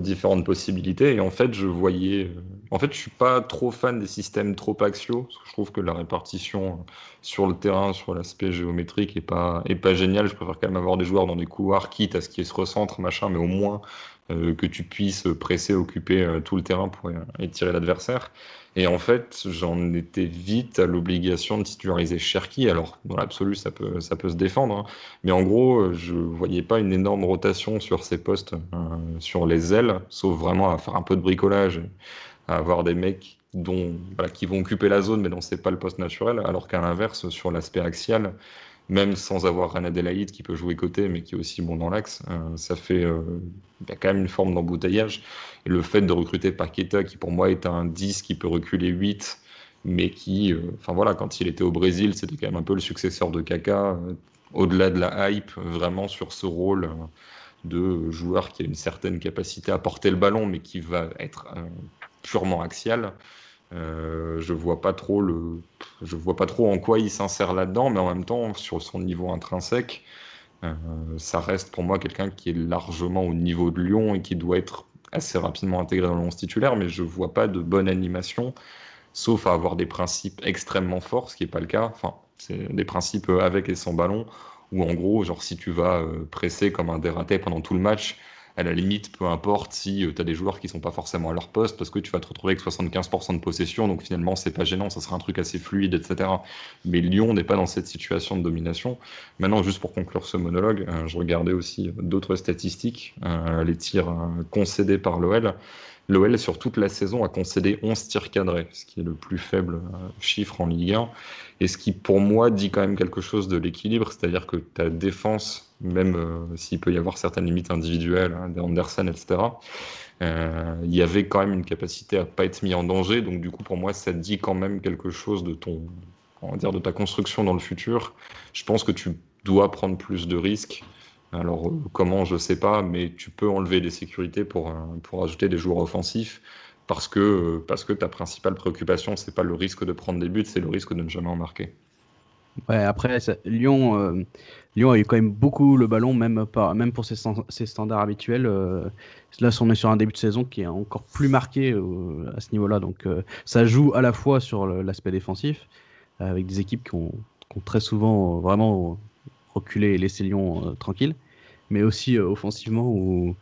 différentes possibilités. Et en fait, je voyais. En fait, je suis pas trop fan des systèmes trop axiaux, parce que je trouve que la répartition sur le terrain, sur l'aspect géométrique, est pas, est pas géniale. Je préfère quand même avoir des joueurs dans des couloirs, quitte à ce qu'ils se recentrent, machin, mais au moins euh, que tu puisses presser, occuper euh, tout le terrain pour étirer l'adversaire. Et en fait, j'en étais vite à l'obligation de titulariser Cherki. Alors, dans l'absolu, ça peut, ça peut se défendre. Hein. Mais en gros, je voyais pas une énorme rotation sur ces postes, euh, sur les ailes, sauf vraiment à faire un peu de bricolage, à avoir des mecs dont, qui vont occuper la zone, mais dont c'est pas le poste naturel. Alors qu'à l'inverse, sur l'aspect axial, même sans avoir René Adelaide qui peut jouer côté, mais qui est aussi bon dans l'axe, euh, ça fait euh, quand même une forme d'embouteillage. Et le fait de recruter Paqueta, qui pour moi est un 10 qui peut reculer 8, mais qui, euh, enfin voilà, quand il était au Brésil, c'était quand même un peu le successeur de Kaka, au-delà de la hype, vraiment sur ce rôle de joueur qui a une certaine capacité à porter le ballon, mais qui va être purement axial. Euh, je vois pas trop le, je vois pas trop en quoi il s'insère là-dedans, mais en même temps, sur son niveau intrinsèque, euh, ça reste pour moi quelqu'un qui est largement au niveau de Lyon et qui doit être assez rapidement intégré dans le 11 titulaire, mais je vois pas de bonne animation, sauf à avoir des principes extrêmement forts, ce qui n'est pas le cas. Enfin, c'est des principes avec et sans ballon, où en gros, genre si tu vas euh, presser comme un dératé pendant tout le match, à la limite, peu importe si euh, tu as des joueurs qui sont pas forcément à leur poste, parce que tu vas te retrouver avec 75% de possession, donc finalement, c'est pas gênant, ça sera un truc assez fluide, etc. Mais Lyon n'est pas dans cette situation de domination. Maintenant, juste pour conclure ce monologue, euh, je regardais aussi d'autres statistiques, euh, les tirs concédés par l'OL. L'OL, sur toute la saison, a concédé 11 tirs cadrés, ce qui est le plus faible chiffre en Ligue 1. Et ce qui, pour moi, dit quand même quelque chose de l'équilibre, c'est-à-dire que ta défense même euh, s'il peut y avoir certaines limites individuelles, hein, des Anderson, etc. Euh, il y avait quand même une capacité à pas être mis en danger. Donc du coup, pour moi, ça dit quand même quelque chose de ton, on va dire, de ta construction dans le futur. Je pense que tu dois prendre plus de risques. Alors euh, comment, je sais pas, mais tu peux enlever des sécurités pour, pour ajouter des joueurs offensifs parce que, parce que ta principale préoccupation, c'est pas le risque de prendre des buts, c'est le risque de ne jamais en marquer. Après, Lyon, Lyon a eu quand même beaucoup le ballon, même, même pour ses, standards habituels. Euh, là, on est sur un début de saison qui est encore plus marqué euh, à ce niveau-là. Donc, euh, ça joue à la fois sur l'aspect défensif, avec des équipes qui ont, très souvent vraiment reculé et laissé Lyon tranquille, mais aussi offensivement où.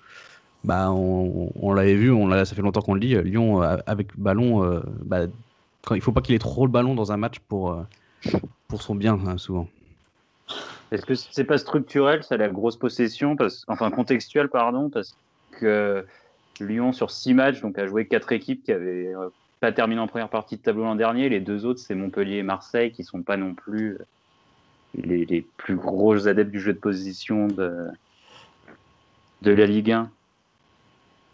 Bah, on, l'avait vu, on ça fait longtemps qu'on le dit. Lyon avec ballon, bah, il faut pas qu'il ait trop le ballon dans un match pour, pour son bien, hein, souvent. Est-ce que c'est pas structurel, ça, la grosse possession, parce, enfin contextuel, pardon, parce que Lyon, sur six matchs, donc a joué quatre équipes qui avaient euh, pas terminé en première partie de tableau l'an dernier. Les deux autres, c'est Montpellier et Marseille, qui sont pas non plus euh, les, plus gros adeptes du jeu de position de, de la Ligue 1.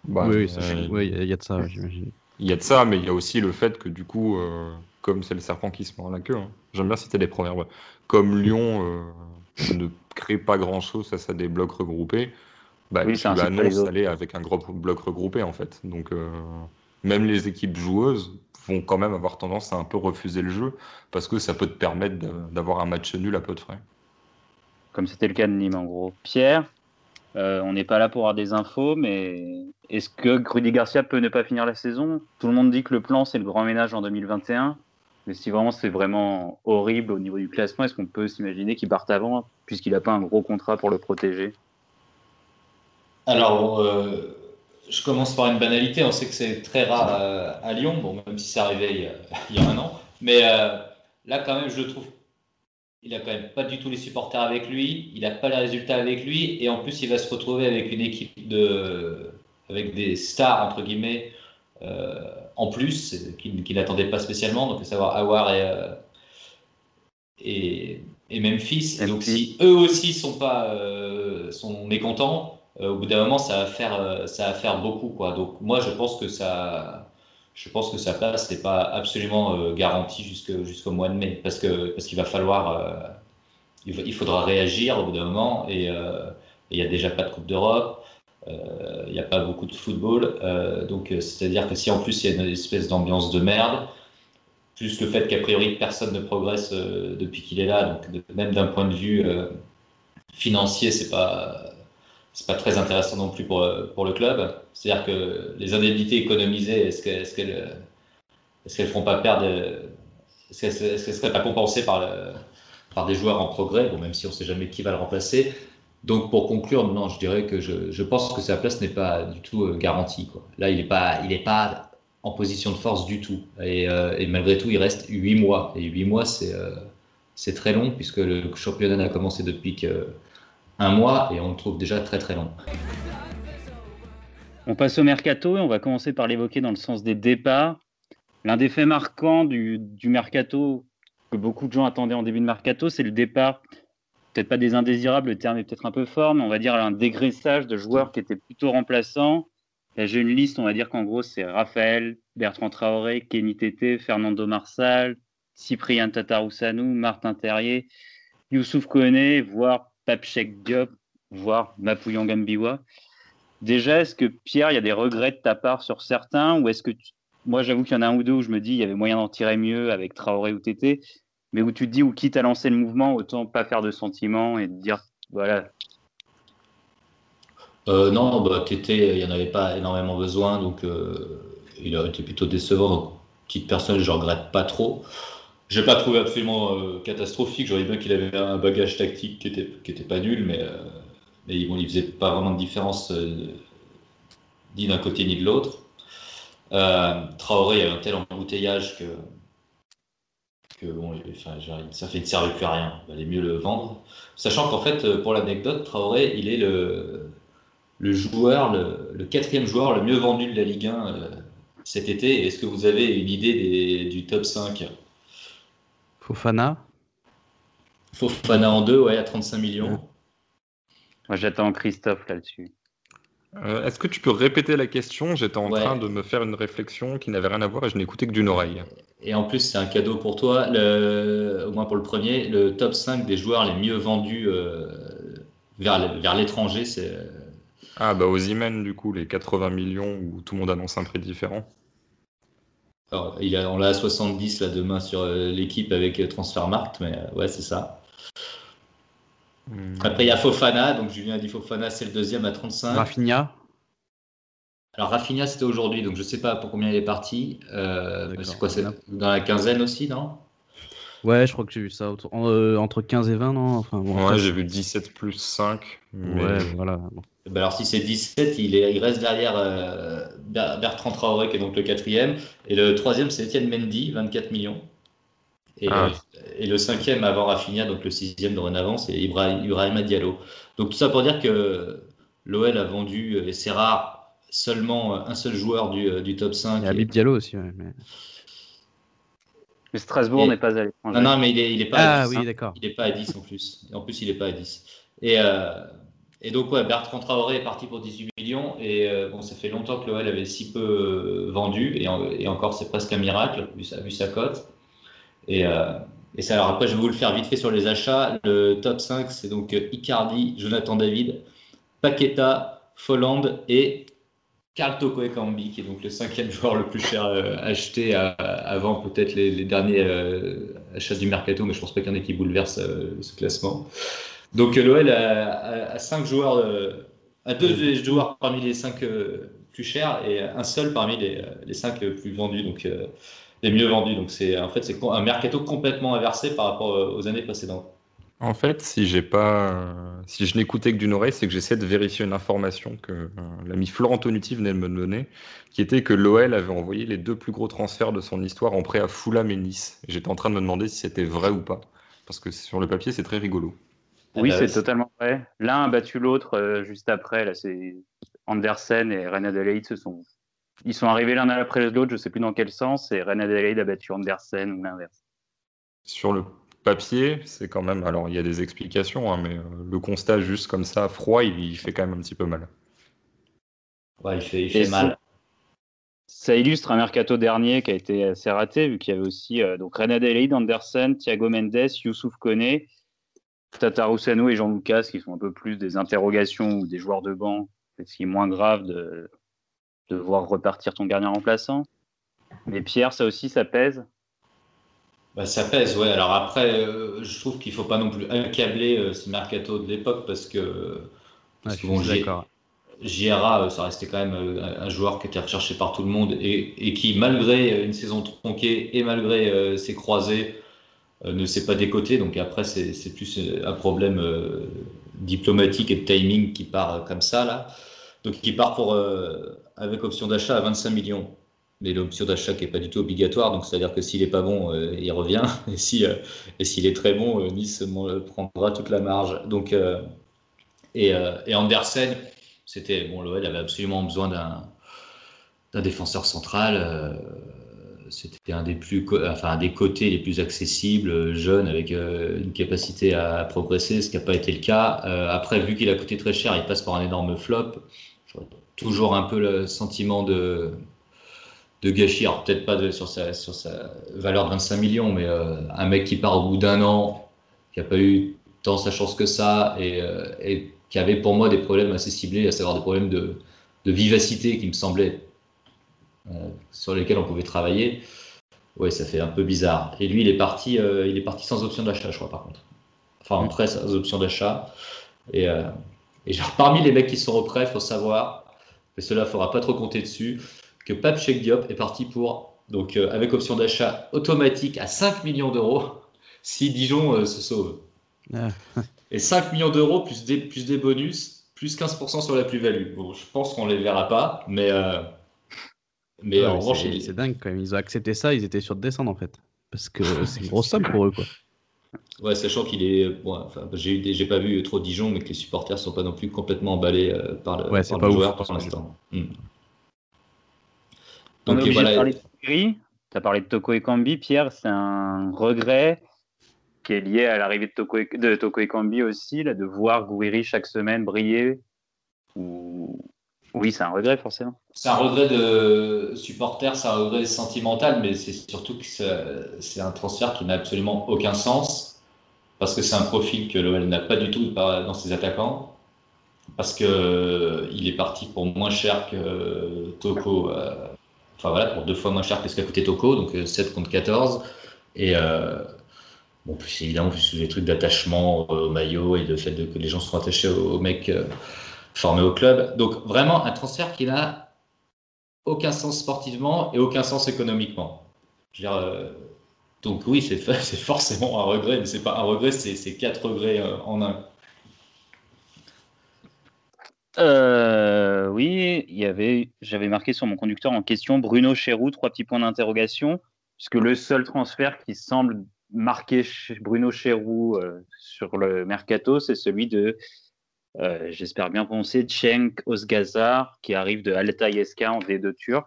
Bah, oui, il y, a de ça, j'imagine. Il y a de ça, mais il y a aussi le fait que du coup, euh, comme c'est le serpent qui se mord la queue, hein. J'aime bien citer des proverbes, comme Lyon ne crée pas grand-chose face à des blocs regroupés, bah, tu annonces aller avec un gros bloc regroupé en fait. Donc euh, même les équipes joueuses vont quand même avoir tendance à un peu refuser le jeu parce que ça peut te permettre d'avoir un match nul à peu de frais. Comme c'était le cas de Nîmes en gros. Pierre, on n'est pas là pour avoir des infos, mais est-ce que Rudy Garcia peut ne pas finir la saison? Tout le monde dit que le plan, c'est le grand ménage en 2021. Mais si vraiment c'est vraiment horrible au niveau du classement, est-ce qu'on peut s'imaginer qu'il parte avant, puisqu'il n'a pas un gros contrat pour le protéger? Alors, euh, je commence par une banalité. On sait que c'est très rare à, Lyon, bon, même si c'est arrivé il y, a, un an. Mais euh, là, quand même, je trouve il a quand même pas du tout les supporters avec lui, il n'a pas les résultats avec lui, et en plus il va se retrouver avec une équipe de, avec des stars, entre guillemets, euh, en plus, qui, n'attendaient pas spécialement, donc à savoir Awar et, euh, et, et, Memphis. donc si eux aussi sont, pas, euh, sont mécontents, au bout d'un moment, ça va, faire, ça va faire beaucoup. Quoi. Donc moi, je pense que ça, je pense que sa place n'est pas absolument garantie jusqu'au mois de mai, parce que parce qu'il va falloir, il, faudra réagir au bout d'un moment, et il n'y a déjà pas de Coupe d'Europe. Euh, il n'y a pas beaucoup de football. Euh, donc, euh, c'est-à-dire que si en plus il y a une espèce d'ambiance de merde, plus le fait qu'a priori personne ne progresse depuis qu'il est là, donc même d'un point de vue financier, c'est pas c'est pas très intéressant non plus pour, pour le club. C'est-à-dire que les indemnités économisées, est-ce qu'elles est qu'elles feront pas perdre Est-ce qu'elles seraient pas compensées par, par des joueurs en progrès? Bon, même si on sait jamais qui va le remplacer. Donc pour conclure, non, je dirais que je, pense que sa place n'est pas du tout euh, garantie. Là, il n'est pas, pas en position de force du tout. Euh, et, malgré tout, il reste 8 mois. Et 8 mois, euh, c'est très long puisque le championnat n'a commencé depuis qu'un mois et on le trouve déjà très très long. On passe au mercato et on va commencer par l'évoquer dans le sens des départs. L'un des faits marquants du, du mercato que beaucoup de gens attendaient en début de mercato, c'est le départ pas des indésirables, le terme est peut-être un peu fort, mais on va dire un dégraissage de joueurs qui étaient plutôt remplaçants. j'ai une liste, on va dire qu'en gros, c'est Raphaël, Bertrand Traoré, Kenny Tété, Fernando Marsal, Cyprien Tataroussanou, Martin Terrier, Youssouf Kone, voire Papchek Diop, voire Mapouillon Gambiwa. Déjà, est-ce que Pierre, il y a des regrets de ta part sur certains ou est-ce que moi j'avoue qu'il y en a un ou deux où je me dis il y avait moyen d'en tirer mieux avec Traoré ou Tété, mais où tu te dis, ou quitte à lancer le mouvement, autant pas faire de sentiments et de dire, voilà. Euh, non, bah, il n'y en avait pas énormément besoin, donc euh, il a été plutôt décevant. Donc, petite personne, je regrette pas trop. Je n'ai pas trouvé absolument euh, catastrophique. J'aurais bien qu'il avait un bagage tactique qui n'était qui était pas nul, mais, mais bon, il ne faisait pas vraiment de différence ni d'un côté ni de l'autre. Traoré, il a un tel embouteillage que que bon, ça fait, ne servait plus à rien. Il valait mieux le vendre. Sachant qu'en fait, pour l'anecdote, Traoré, il est le, le joueur, le, quatrième joueur le mieux vendu de la Ligue 1 euh, cet été. Est-ce que vous avez une idée du top 5 Fofana Fofana en deux, ouais, à 35 millions. Moi, j'attends Christophe là-dessus. Euh, est-ce que tu peux répéter la question? J'étais en train de me faire une réflexion qui n'avait rien à voir et je n'écoutais que d'une oreille. Et en plus, c'est un cadeau pour toi, au moins pour le premier, le top 5 des joueurs les mieux vendus euh, vers, l'étranger. c'est... Euh, ah, bah aux Imen, du coup, les 80 millions où tout le monde annonce un prix différent. il a, on l'a à 70 là demain sur l'équipe avec Transfermarkt, mais ouais, c'est ça. Hmm. Après, il y a Fofana. Donc, Julien a dit Fofana, c'est le deuxième à 35. Rafinha Alors, Rafinha, c'était aujourd'hui. Donc, je ne sais pas pour combien il est parti. Euh, c'est quoi C'est dans la quinzaine aussi, non? Ouais, je crois que j'ai vu ça. Euh, entre 15 et 20, non? Enfin, Ouais, j'ai vu 17 plus 5. Ouais, voilà. Bah, alors, si c'est 17, il, est, il reste derrière euh, Bertrand Traoré, qui est donc le quatrième. Et le troisième, c'est Etienne Mendy, 24 millions. Ah. Et, le cinquième avant Rafinha, donc le sixième dorénavant, c'est Ibrahim, Ibrahima Diallo. Donc tout ça pour dire que l'OL a vendu, et c'est rare, seulement un seul joueur du, du top 5. Il y a Diallo aussi, mais... mais... Strasbourg n'est pas à l'étranger. Non, non, mais il n'est il est pas ah, à 10. oui, hein. d'accord. Il n'est pas à 10 en plus. Et en plus, il n'est pas à 10. Et, euh, et donc, ouais, Bertrand Traoré est parti pour 18 millions. Et euh, bon, ça fait longtemps que l'OL avait si peu euh, vendu. Et, et encore, c'est presque un miracle, vu sa, vu sa cote. Et, euh, et ça, alors après, je vais vous le faire vite fait sur les achats. Le top 5, c'est donc Icardi, Jonathan David, Paqueta, Folland et Carl Toko Ekambi, qui est donc le cinquième joueur le plus cher euh, acheté avant peut-être les, derniers euh, achats du mercato, mais je pense pas qu'il y en ait qui bouleverse ce classement. Donc l'OL a, a, cinq joueurs deux joueurs parmi les cinq plus chers et un seul parmi les, les cinq plus vendus, donc les mieux vendus. Donc c'est en fait c'est un mercato complètement inversé par rapport aux années précédentes. En fait, si j'ai pas, si je n'écoutais que d'une oreille, c'est que j'essaie de vérifier une information que euh, l'ami Florent Tonuti venait de me donner, qui était que l'OL avait envoyé les deux plus gros transferts de son histoire en prêt à Fulham et Nice. J'étais en train de me demander si c'était vrai ou pas, parce que sur le papier, c'est très rigolo. Oui, ah bah c'est totalement vrai. L'un a battu l'autre euh, juste après. Là, c'est Andersen et René Adelaide se sont, ils sont arrivés l'un après l'autre. Je sais plus dans quel sens. Et René Adelaide a battu Andersen ou l'inverse. Sur le papier, c'est quand même. Alors, il y a des explications, hein, mais euh, le constat juste comme ça, froid, il, fait quand même un petit peu mal. Ouais, il fait, il fait mal. Ça illustre un mercato dernier qui a été assez raté, vu qu'il y avait aussi euh, donc René Adelaide, Anderson, Thiago Mendes, Youssouf Kone, Tata et Jean Lucas, qui sont un peu plus des interrogations ou des joueurs de banc. Ce qui est moins grave de, de voir repartir ton gardien remplaçant. Mais Pierre, ça aussi, ça pèse? Bah, ça pèse, ouais. Alors après, euh, je trouve qu'il ne faut pas non plus accabler euh, ces mercato de l'époque parce que, parce que bon, JRA, euh, ça restait quand même un joueur qui était recherché par tout le monde et, qui, malgré une saison tronquée et malgré ses croisés, ne s'est pas décoté. Donc après, c'est plus un problème diplomatique et de timing qui part comme ça, là. Donc qui part pour, avec option d'achat à 25 millions mais l'option d'achat qui n'est pas du tout obligatoire. Donc, c'est-à-dire que s'il n'est pas bon, euh, il revient. Euh, et s'il est très bon, euh, Nice prendra toute la marge. Donc, et, Andersen, c'était bon, l'OL avait absolument besoin d'un défenseur central. C'était un des plus, enfin, un des côtés les plus accessibles, jeune, avec une capacité à progresser, ce qui n'a pas été le cas. après, vu qu'il a coûté très cher, il passe par un énorme flop. Toujours un peu le sentiment de de gâchis. Alors peut-être pas sur, sa, sur sa valeur de 25 millions, mais euh, un mec qui part au bout d'un an, qui n'a pas eu tant sa chance que ça, euh, et, qui avait pour moi des problèmes assez ciblés, à savoir des problèmes de, vivacité qui me semblaient euh, sur lesquels on pouvait travailler. Ouais, ça fait un peu bizarre. Et lui, il est parti, il est parti sans option d'achat, je crois, par contre. Enfin, en prêt sans option d'achat. Et, et genre, parmi les mecs qui sont au prêt, il faut savoir, mais cela, ne faudra pas trop compter dessus, que Pape Cheikh Diop est parti pour, donc euh, avec option d'achat automatique à 5 millions d'euros si Dijon euh, se sauve. Ah. Et 5 millions d'euros plus des, plus des bonus, plus 15% sur la plus-value. Bon, je pense qu'on ne les verra pas, mais, euh, mais en revanche. C'est dingue quand même. Ils ont accepté ça, ils étaient sur de descendre en fait. Parce que c'est une grosse somme pour eux. quoi. Ouais, sachant qu'il est. Bon, enfin, j'ai pas vu trop Dijon, mais que les supporters sont pas non plus complètement emballés par le, ouais, par le joueur pour l'instant. Hmm. Donc, on voilà. de Tu as parlé de Toko et Kambi, Pierre, c'est un regret qui est lié à l'arrivée de Toko, et, de Toko et Kambi aussi, là, de voir Gouiri chaque semaine briller. Oui, c'est un regret forcément. C'est un regret de supporter, c'est un regret sentimental, mais c'est surtout que c'est un transfert qui n'a absolument aucun sens, parce que c'est un profil que l'OL n'a pas du tout dans ses attaquants, parce qu'il euh, est parti pour moins cher que Toko euh, enfin voilà, pour deux fois moins cher que ce qu'a coûté Toko, donc 7 euh, contre 14. Et euh, bon, plus évidemment, plus les trucs d'attachement au maillot et le fait que les gens sont attachés aux, mecs euh, formés au club. Donc vraiment un transfert qui n'a aucun sens sportivement et aucun sens économiquement. Je veux dire, donc oui, c'est forcément un regret, mais c'est pas un regret, c'est quatre regrets en un. Euh, oui, il y avait, j'avais marqué sur mon conducteur en question Bruno Chéroux, trois petits points d'interrogation, puisque le seul transfert qui semble marquer Bruno Chéroux euh, sur le mercato, c'est celui de, euh, j'espère bien prononcer, Cenk Osgazar, qui arrive de Altaï SK en D2 turc.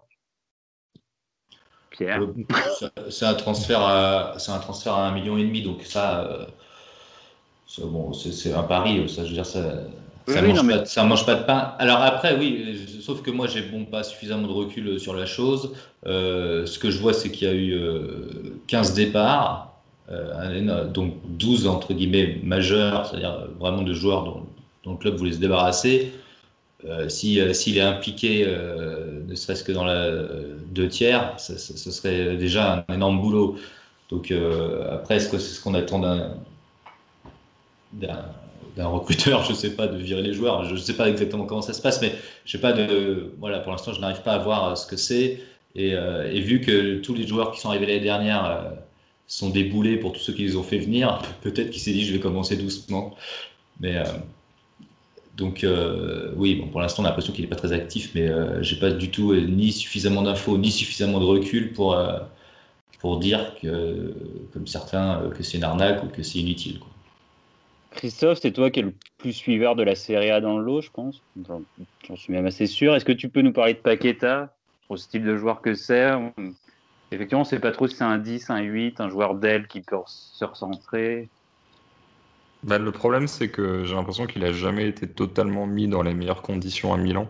Pierre C'est un transfert à, c'est un transfert à un million et demi, donc ça, bon, c'est un pari, ça, je veux dire, ça mange, pas de pain. Alors après, oui, sauf que moi, j'ai bon, pas suffisamment de recul sur la chose. Euh, ce que je vois, c'est qu'il y a eu 15 euh, départs, euh, donc 12 entre guillemets majeurs, c'est-à-dire vraiment de joueurs dont, le club voulait se débarrasser. S'il si, est impliqué, ne serait-ce que dans la deux tiers, ce serait déjà un énorme boulot. Donc après, est-ce que c'est ce qu'on attend d'un d'un recruteur, je sais pas, de virer les joueurs. Je ne sais pas exactement comment ça se passe, mais je sais pas de. Voilà, pour l'instant, je n'arrive pas à voir ce que c'est. Et, et, vu que tous les joueurs qui sont arrivés l'année dernière sont déboulés pour tous ceux qui les ont fait venir, peut-être qu'il s'est dit je vais commencer doucement. Mais donc oui, bon, pour l'instant, on a l'impression qu'il n'est pas très actif, mais j'ai pas du tout ni suffisamment d'infos ni suffisamment de recul pour pour dire que, comme certains, que c'est une arnaque ou que c'est inutile. Christophe, c'est toi qui es le plus suiveur de la Serie A dans le lot, je pense. J'en suis même assez sûr. Est-ce que tu peux nous parler de Paqueta, au style de joueur que c'est? Effectivement, on ne sait pas trop si c'est un 10, un 8, un joueur d'aile qui peut se recentrer. Bah, le problème, c'est que j'ai l'impression qu'il n'a jamais été totalement mis dans les meilleures conditions à Milan.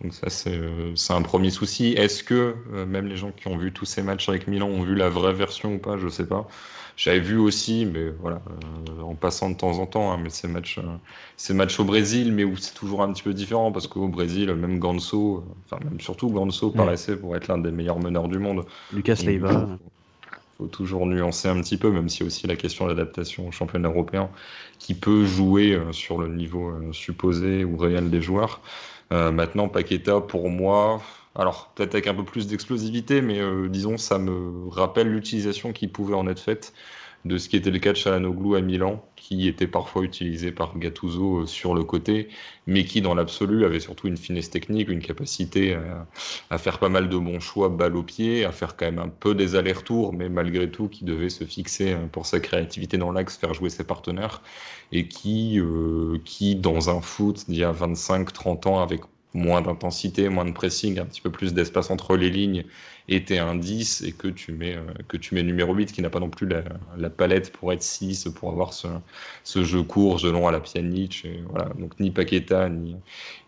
Donc ça, c'est un premier souci. Est-ce que euh, même les gens qui ont vu tous ces matchs avec Milan ont vu la vraie version ou pas? Je sais pas. J'avais vu aussi, mais voilà, euh, en passant de temps en temps, hein, mais ces matchs, euh, ces matchs au Brésil, mais où c'est toujours un petit peu différent parce qu'au Brésil, même Ganso, enfin même surtout Ganso paraissait pour être l'un des meilleurs meneurs du monde. Lucas Leiva. Faut toujours nuancer un petit peu, même si aussi la question de l'adaptation au championnat européen qui peut jouer sur le niveau supposé ou réel des joueurs. Euh, maintenant, Paqueta, pour moi, alors peut-être avec un peu plus d'explosivité, mais euh, disons, ça me rappelle l'utilisation qui pouvait en être faite de ce qui était le cas de Chalanoglu à Milan, qui était parfois utilisé par Gattuso euh, sur le côté, mais qui dans l'absolu avait surtout une finesse technique, une capacité à, faire pas mal de bons choix, balle au pied, à faire quand même un peu des allers-retours, mais malgré tout qui devait se fixer hein, pour sa créativité dans l'axe, faire jouer ses partenaires, et qui, euh, qui dans un foot d'il y a 25-30 ans avec moins d'intensité, moins de pressing, un petit peu plus d'espace entre les lignes, était un 10 et que tu mets, euh, que tu mets numéro 8 qui n'a pas non plus la, palette pour être 6, pour avoir ce, jeu court, long à la Pjanic. Et. Donc ni Paqueta ni,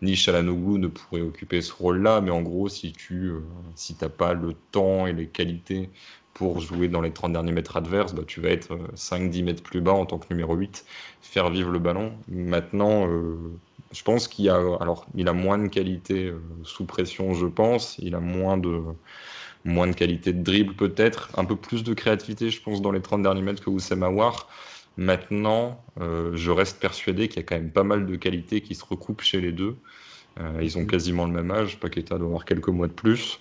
ni Chalanoglu ne pourraient occuper ce rôle-là, mais en gros, si tu euh, si pas le temps et les qualités pour jouer dans les 30 derniers mètres adverses, bah, tu vas être 5-10 euh, mètres plus bas en tant que numéro 8, faire vivre le ballon. Maintenant, je pense qu'il a, alors, il a moins de qualité euh, sous pression, je pense. Il a moins de, moins de qualité de dribble, peut-être. Un peu plus de créativité, je pense, dans les 30 derniers mètres que Oussem Aouar. Maintenant, euh, je reste persuadé qu'il y a quand même pas mal de qualités qui se recoupent chez les deux. Euh, ils ont quasiment le même âge. Paqueta doit avoir quelques mois de plus.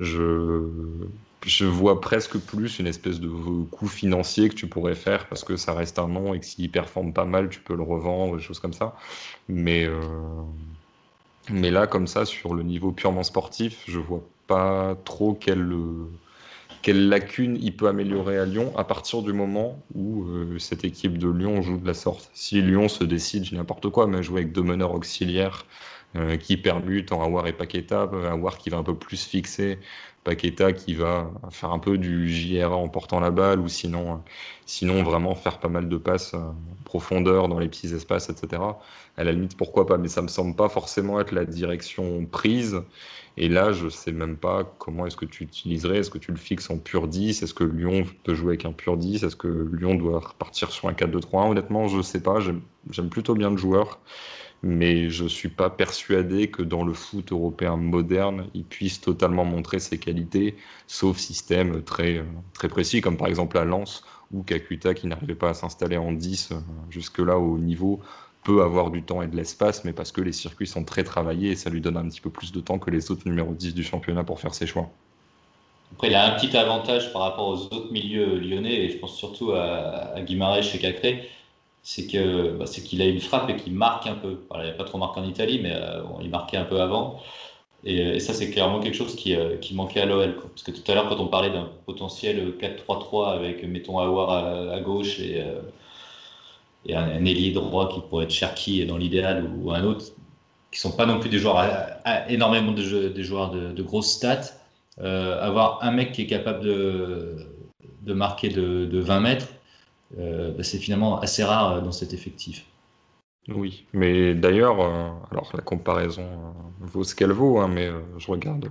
Je, je vois presque plus une espèce de coût financier que tu pourrais faire parce que ça reste un nom et que s'il performe pas mal, tu peux le revendre, des choses comme ça. Mais, euh, mais là, comme ça, sur le niveau purement sportif, je vois pas trop quelle, quelle lacune il peut améliorer à Lyon à partir du moment où euh, cette équipe de Lyon joue de la sorte. Si Lyon se décide, je n'importe quoi, mais jouer avec deux meneurs auxiliaires euh, qui permutent en Awar et Paqueta, Awar qui va un peu plus fixer Paqueta qui va faire un peu du JRA en portant la balle ou sinon, sinon vraiment faire pas mal de passes en profondeur dans les petits espaces, etc. À la limite, pourquoi pas, mais ça me semble pas forcément être la direction prise. Et là, je sais même pas comment est-ce que tu utiliserais. Est-ce que tu le fixes en pur 10 Est-ce que Lyon peut jouer avec un pur 10 Est-ce que Lyon doit repartir sur un 4-2-3-1 Honnêtement, je sais pas. J'aime plutôt bien le joueur mais je ne suis pas persuadé que dans le foot européen moderne, il puisse totalement montrer ses qualités, sauf système très, très précis, comme par exemple à Lens, où Kakuta, qui n'arrivait pas à s'installer en 10 euh, jusque-là au niveau, peut avoir du temps et de l'espace, mais parce que les circuits sont très travaillés et ça lui donne un petit peu plus de temps que les autres numéros 10 du championnat pour faire ses choix. Après, il a un petit avantage par rapport aux autres milieux lyonnais, et je pense surtout à, à Guimarães et Cacré, c'est que bah, c'est qu'il a une frappe et qu'il marque un peu. il n'a pas trop marqué en Italie, mais euh, il marquait un peu avant. Et, ça, c'est clairement quelque chose qui, euh, qui manquait à l'OL. Parce que tout à l'heure, quand on parlait d'un potentiel 4-3-3 avec, mettons, Awar à, gauche et, euh, et un, ailier droit qui pourrait être Cherki dans l'idéal ou, un autre, qui sont pas non plus des joueurs énormément de des joueurs de, grosses stats, avoir un mec qui est capable de, de marquer de, de 20 mètres, euh, bah, c'est finalement assez rare euh, dans cet effectif. Oui, mais d'ailleurs, euh, alors la comparaison vaut ce qu'elle vaut, hein, mais je regarde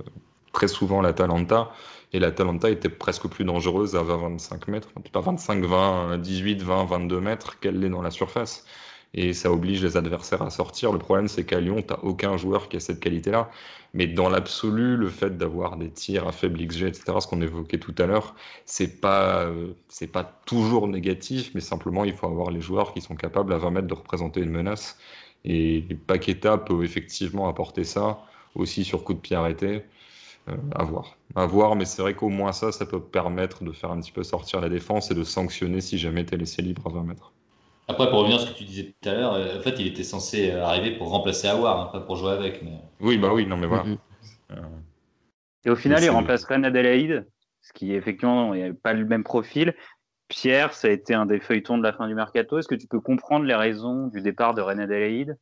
très souvent la Talenta, et la Talenta était presque plus dangereuse à 20-25 mètres, pas 25, 20, 18, 20, 22 mètres qu'elle l'est dans la surface. Et ça oblige les adversaires à sortir. Le problème, c'est qu'à Lyon, tu aucun joueur qui a cette qualité-là. Mais dans l'absolu, le fait d'avoir des tirs à faible XG, etc., ce qu'on évoquait tout à l'heure, c'est pas, euh, pas toujours négatif, mais simplement, il faut avoir les joueurs qui sont capables à 20 mètres de représenter une menace. Et Paqueta peut effectivement apporter ça, aussi sur coup de pied arrêté. Euh, à voir. À voir, mais c'est vrai qu'au moins ça, ça peut permettre de faire un petit peu sortir la défense et de sanctionner si jamais tu es laissé libre à 20 mètres. Après, pour revenir à ce que tu disais tout à l'heure, euh, en fait, il était censé arriver pour remplacer Awar, hein, pas pour jouer avec. Mais... Oui, bah oui, non, mais voilà. Mm-hmm. Euh, et au final, il remplace Ren Adelaide, ce qui effectivement n'est pas le même profil. Pierre, ça a été un des feuilletons de la fin du mercato. Est-ce que tu peux comprendre les raisons du départ de Ren Adelaide?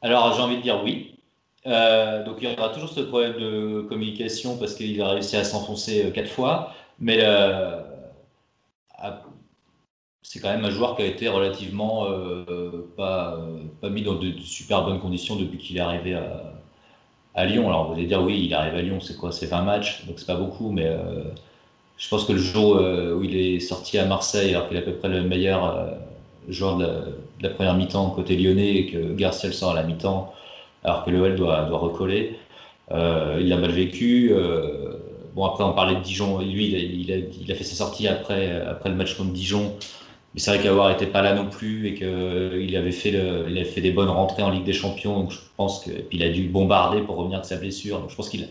Alors, j'ai envie de dire oui. Euh, donc, il y aura toujours ce problème de communication parce qu'il a réussi à s'enfoncer quatre fois. Mais c'est quand même un joueur qui a été relativement euh, pas, pas, mis dans de, super bonnes conditions depuis qu'il est arrivé à, Lyon. Alors vous allez dire oui, il arrive à Lyon, c'est quoi C'est 20 matchs, donc c'est pas beaucoup, mais euh, je pense que le jour euh, où il est sorti à Marseille, alors qu'il est à peu près le meilleur joueur de la, première mi-temps côté lyonnais et que Garcia le sort à la mi-temps, alors que l'OL doit, doit recoller, il l'a mal vécu. Bon, après, on parlait de Dijon. Lui, il a, il a, fait sa sortie après, après le match contre Dijon. Mais c'est vrai qu'Avoir n'était pas là non plus et qu'il euh, avait, fait avait fait des bonnes rentrées en Ligue des Champions. Donc je pense que, et puis il a dû bombarder pour revenir de sa blessure. Donc je pense qu'il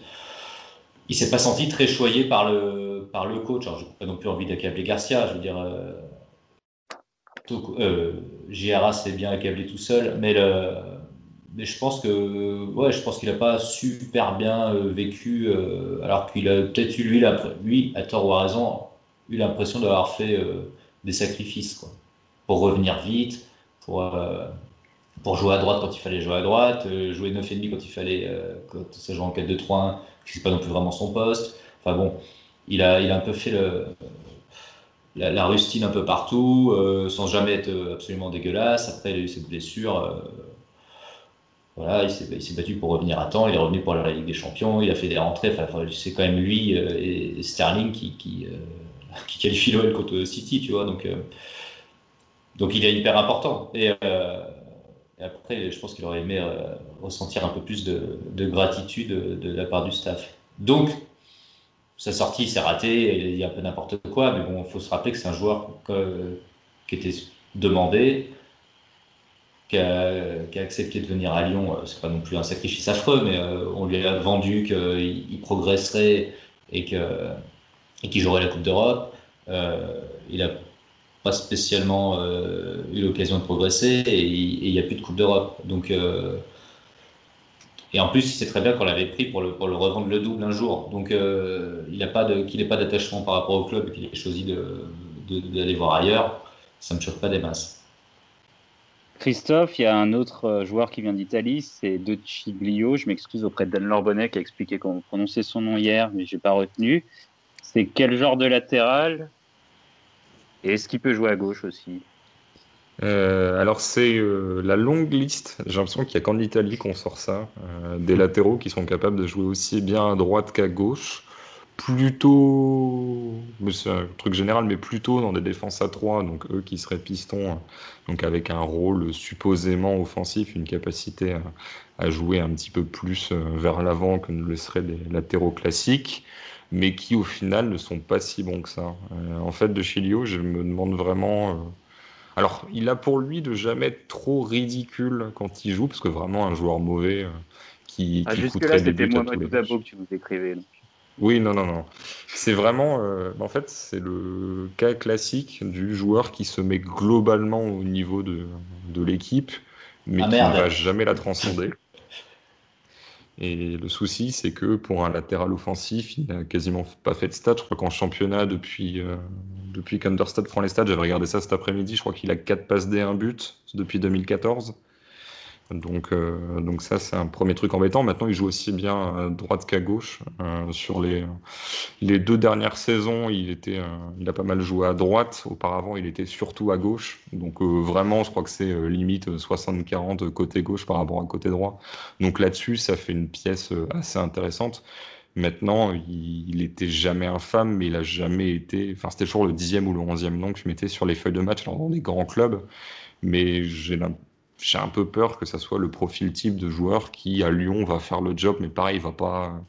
il s'est pas senti très choyé par le, par le coach. Alors je n'ai pas non plus envie d'accabler Garcia. Je veux dire, euh, euh s'est bien accablé tout seul. Mais, mais je pense que ouais, je qu'il n'a pas super bien euh, vécu. alors qu'il a peut-être eu, lui, lui, à tort ou à raison, eu l'impression d'avoir fait des sacrifices quoi, pour revenir vite, pour, euh, pour jouer à droite quand il fallait jouer à droite, euh, jouer 9,5 quand il fallait, euh, quand ça joue en 4-2-3-1, qui n'est pas non plus vraiment son poste. Enfin bon, il a, il a un peu fait le, la, rustine un peu partout, sans jamais être absolument dégueulasse. Après, il a eu ses blessures. voilà, il s'est battu pour revenir à temps. Il est revenu pour la Ligue des Champions. Il a fait des rentrées. Enfin, c'est quand même lui et, Sterling qui qui qualifie l'OL contre City, tu vois. Donc, euh, donc il est hyper important. Euh, et, après, je pense qu'il aurait aimé euh, ressentir un peu plus de, gratitude de, la part du staff. Donc, sa sortie, s'est raté, il a dit un peu n'importe quoi, mais bon, il faut se rappeler que c'est un joueur qui était demandé, qui a, accepté de venir à Lyon. C'est pas non plus un sacrifice affreux, mais on lui a vendu qu'il progresserait et que et qui jouerait la Coupe d'Europe. Euh, il n'a pas spécialement euh, eu l'occasion de progresser et il n'y a plus de Coupe d'Europe. Donc, euh, et en plus, il sait très bien qu'on l'avait pris pour le, pour le revendre le double un jour. Donc, il pas qu'il n'ait pas d'attachement par rapport au club et qu'il ait choisi d'aller voir ailleurs. Ça ne me choque pas des masses. Christophe, il y a un autre joueur qui vient d'Italie, c'est De Ciglio. Je m'excuse auprès de Dan Lorbonnet qui a expliqué comment prononcer son nom hier, mais je n'ai pas retenu. C'est quel genre de latéral? Et est-ce qu'il peut jouer à gauche aussi? Euh, alors c'est euh, la longue liste, j'ai l'impression qu'il n'y a qu'en Italie qu'on sort ça, euh, des latéraux qui sont capables de jouer aussi bien à droite qu'à gauche, plutôt, c'est un truc général, mais plutôt dans des défenses à 3, donc eux qui seraient pistons, donc avec un rôle supposément offensif, une capacité à, à jouer un petit peu plus vers l'avant que ne le seraient les latéraux classiques mais qui au final ne sont pas si bons que ça. Euh, en fait, de Chilio, je me demande vraiment. Euh, alors, il a pour lui de jamais être trop ridicule quand il joue, parce que vraiment un joueur mauvais euh, qui, ah, qui coûterait des buts à tous les que tu vous écrivez. Oui, non, non, non. C'est vraiment, en fait, c'est le cas classique du joueur qui se met globalement au niveau de, de l'équipe, mais ah, qui ne va jamais la transcender. Et le souci, c'est que pour un latéral offensif, il n'a quasiment pas fait de stats. Je crois qu'en championnat, depuis, euh, depuis qu'Understad prend les stats, j'avais regardé ça cet après-midi, je crois qu'il a 4 passes D, 1 but depuis 2014. Donc, euh, donc ça, c'est un premier truc embêtant. Maintenant, il joue aussi bien à droite qu'à gauche. Euh, sur les, les deux dernières saisons, euh, il a pas mal joué à droite. Auparavant, il était surtout à gauche. Donc vraiment, je crois que c'est limite 60-40 côté gauche par rapport à côté droit. Donc là-dessus, ça fait une pièce assez intéressante. Maintenant, il, était jamais infâme, mais il a jamais été. Enfin, c'était toujours le dixième ou le onzième nom que je mettais sur les feuilles de match dans des grands clubs. Mais j'ai un peu peur que ça soit le profil type de joueur qui, à Lyon, va faire le job, mais pareil, il va pas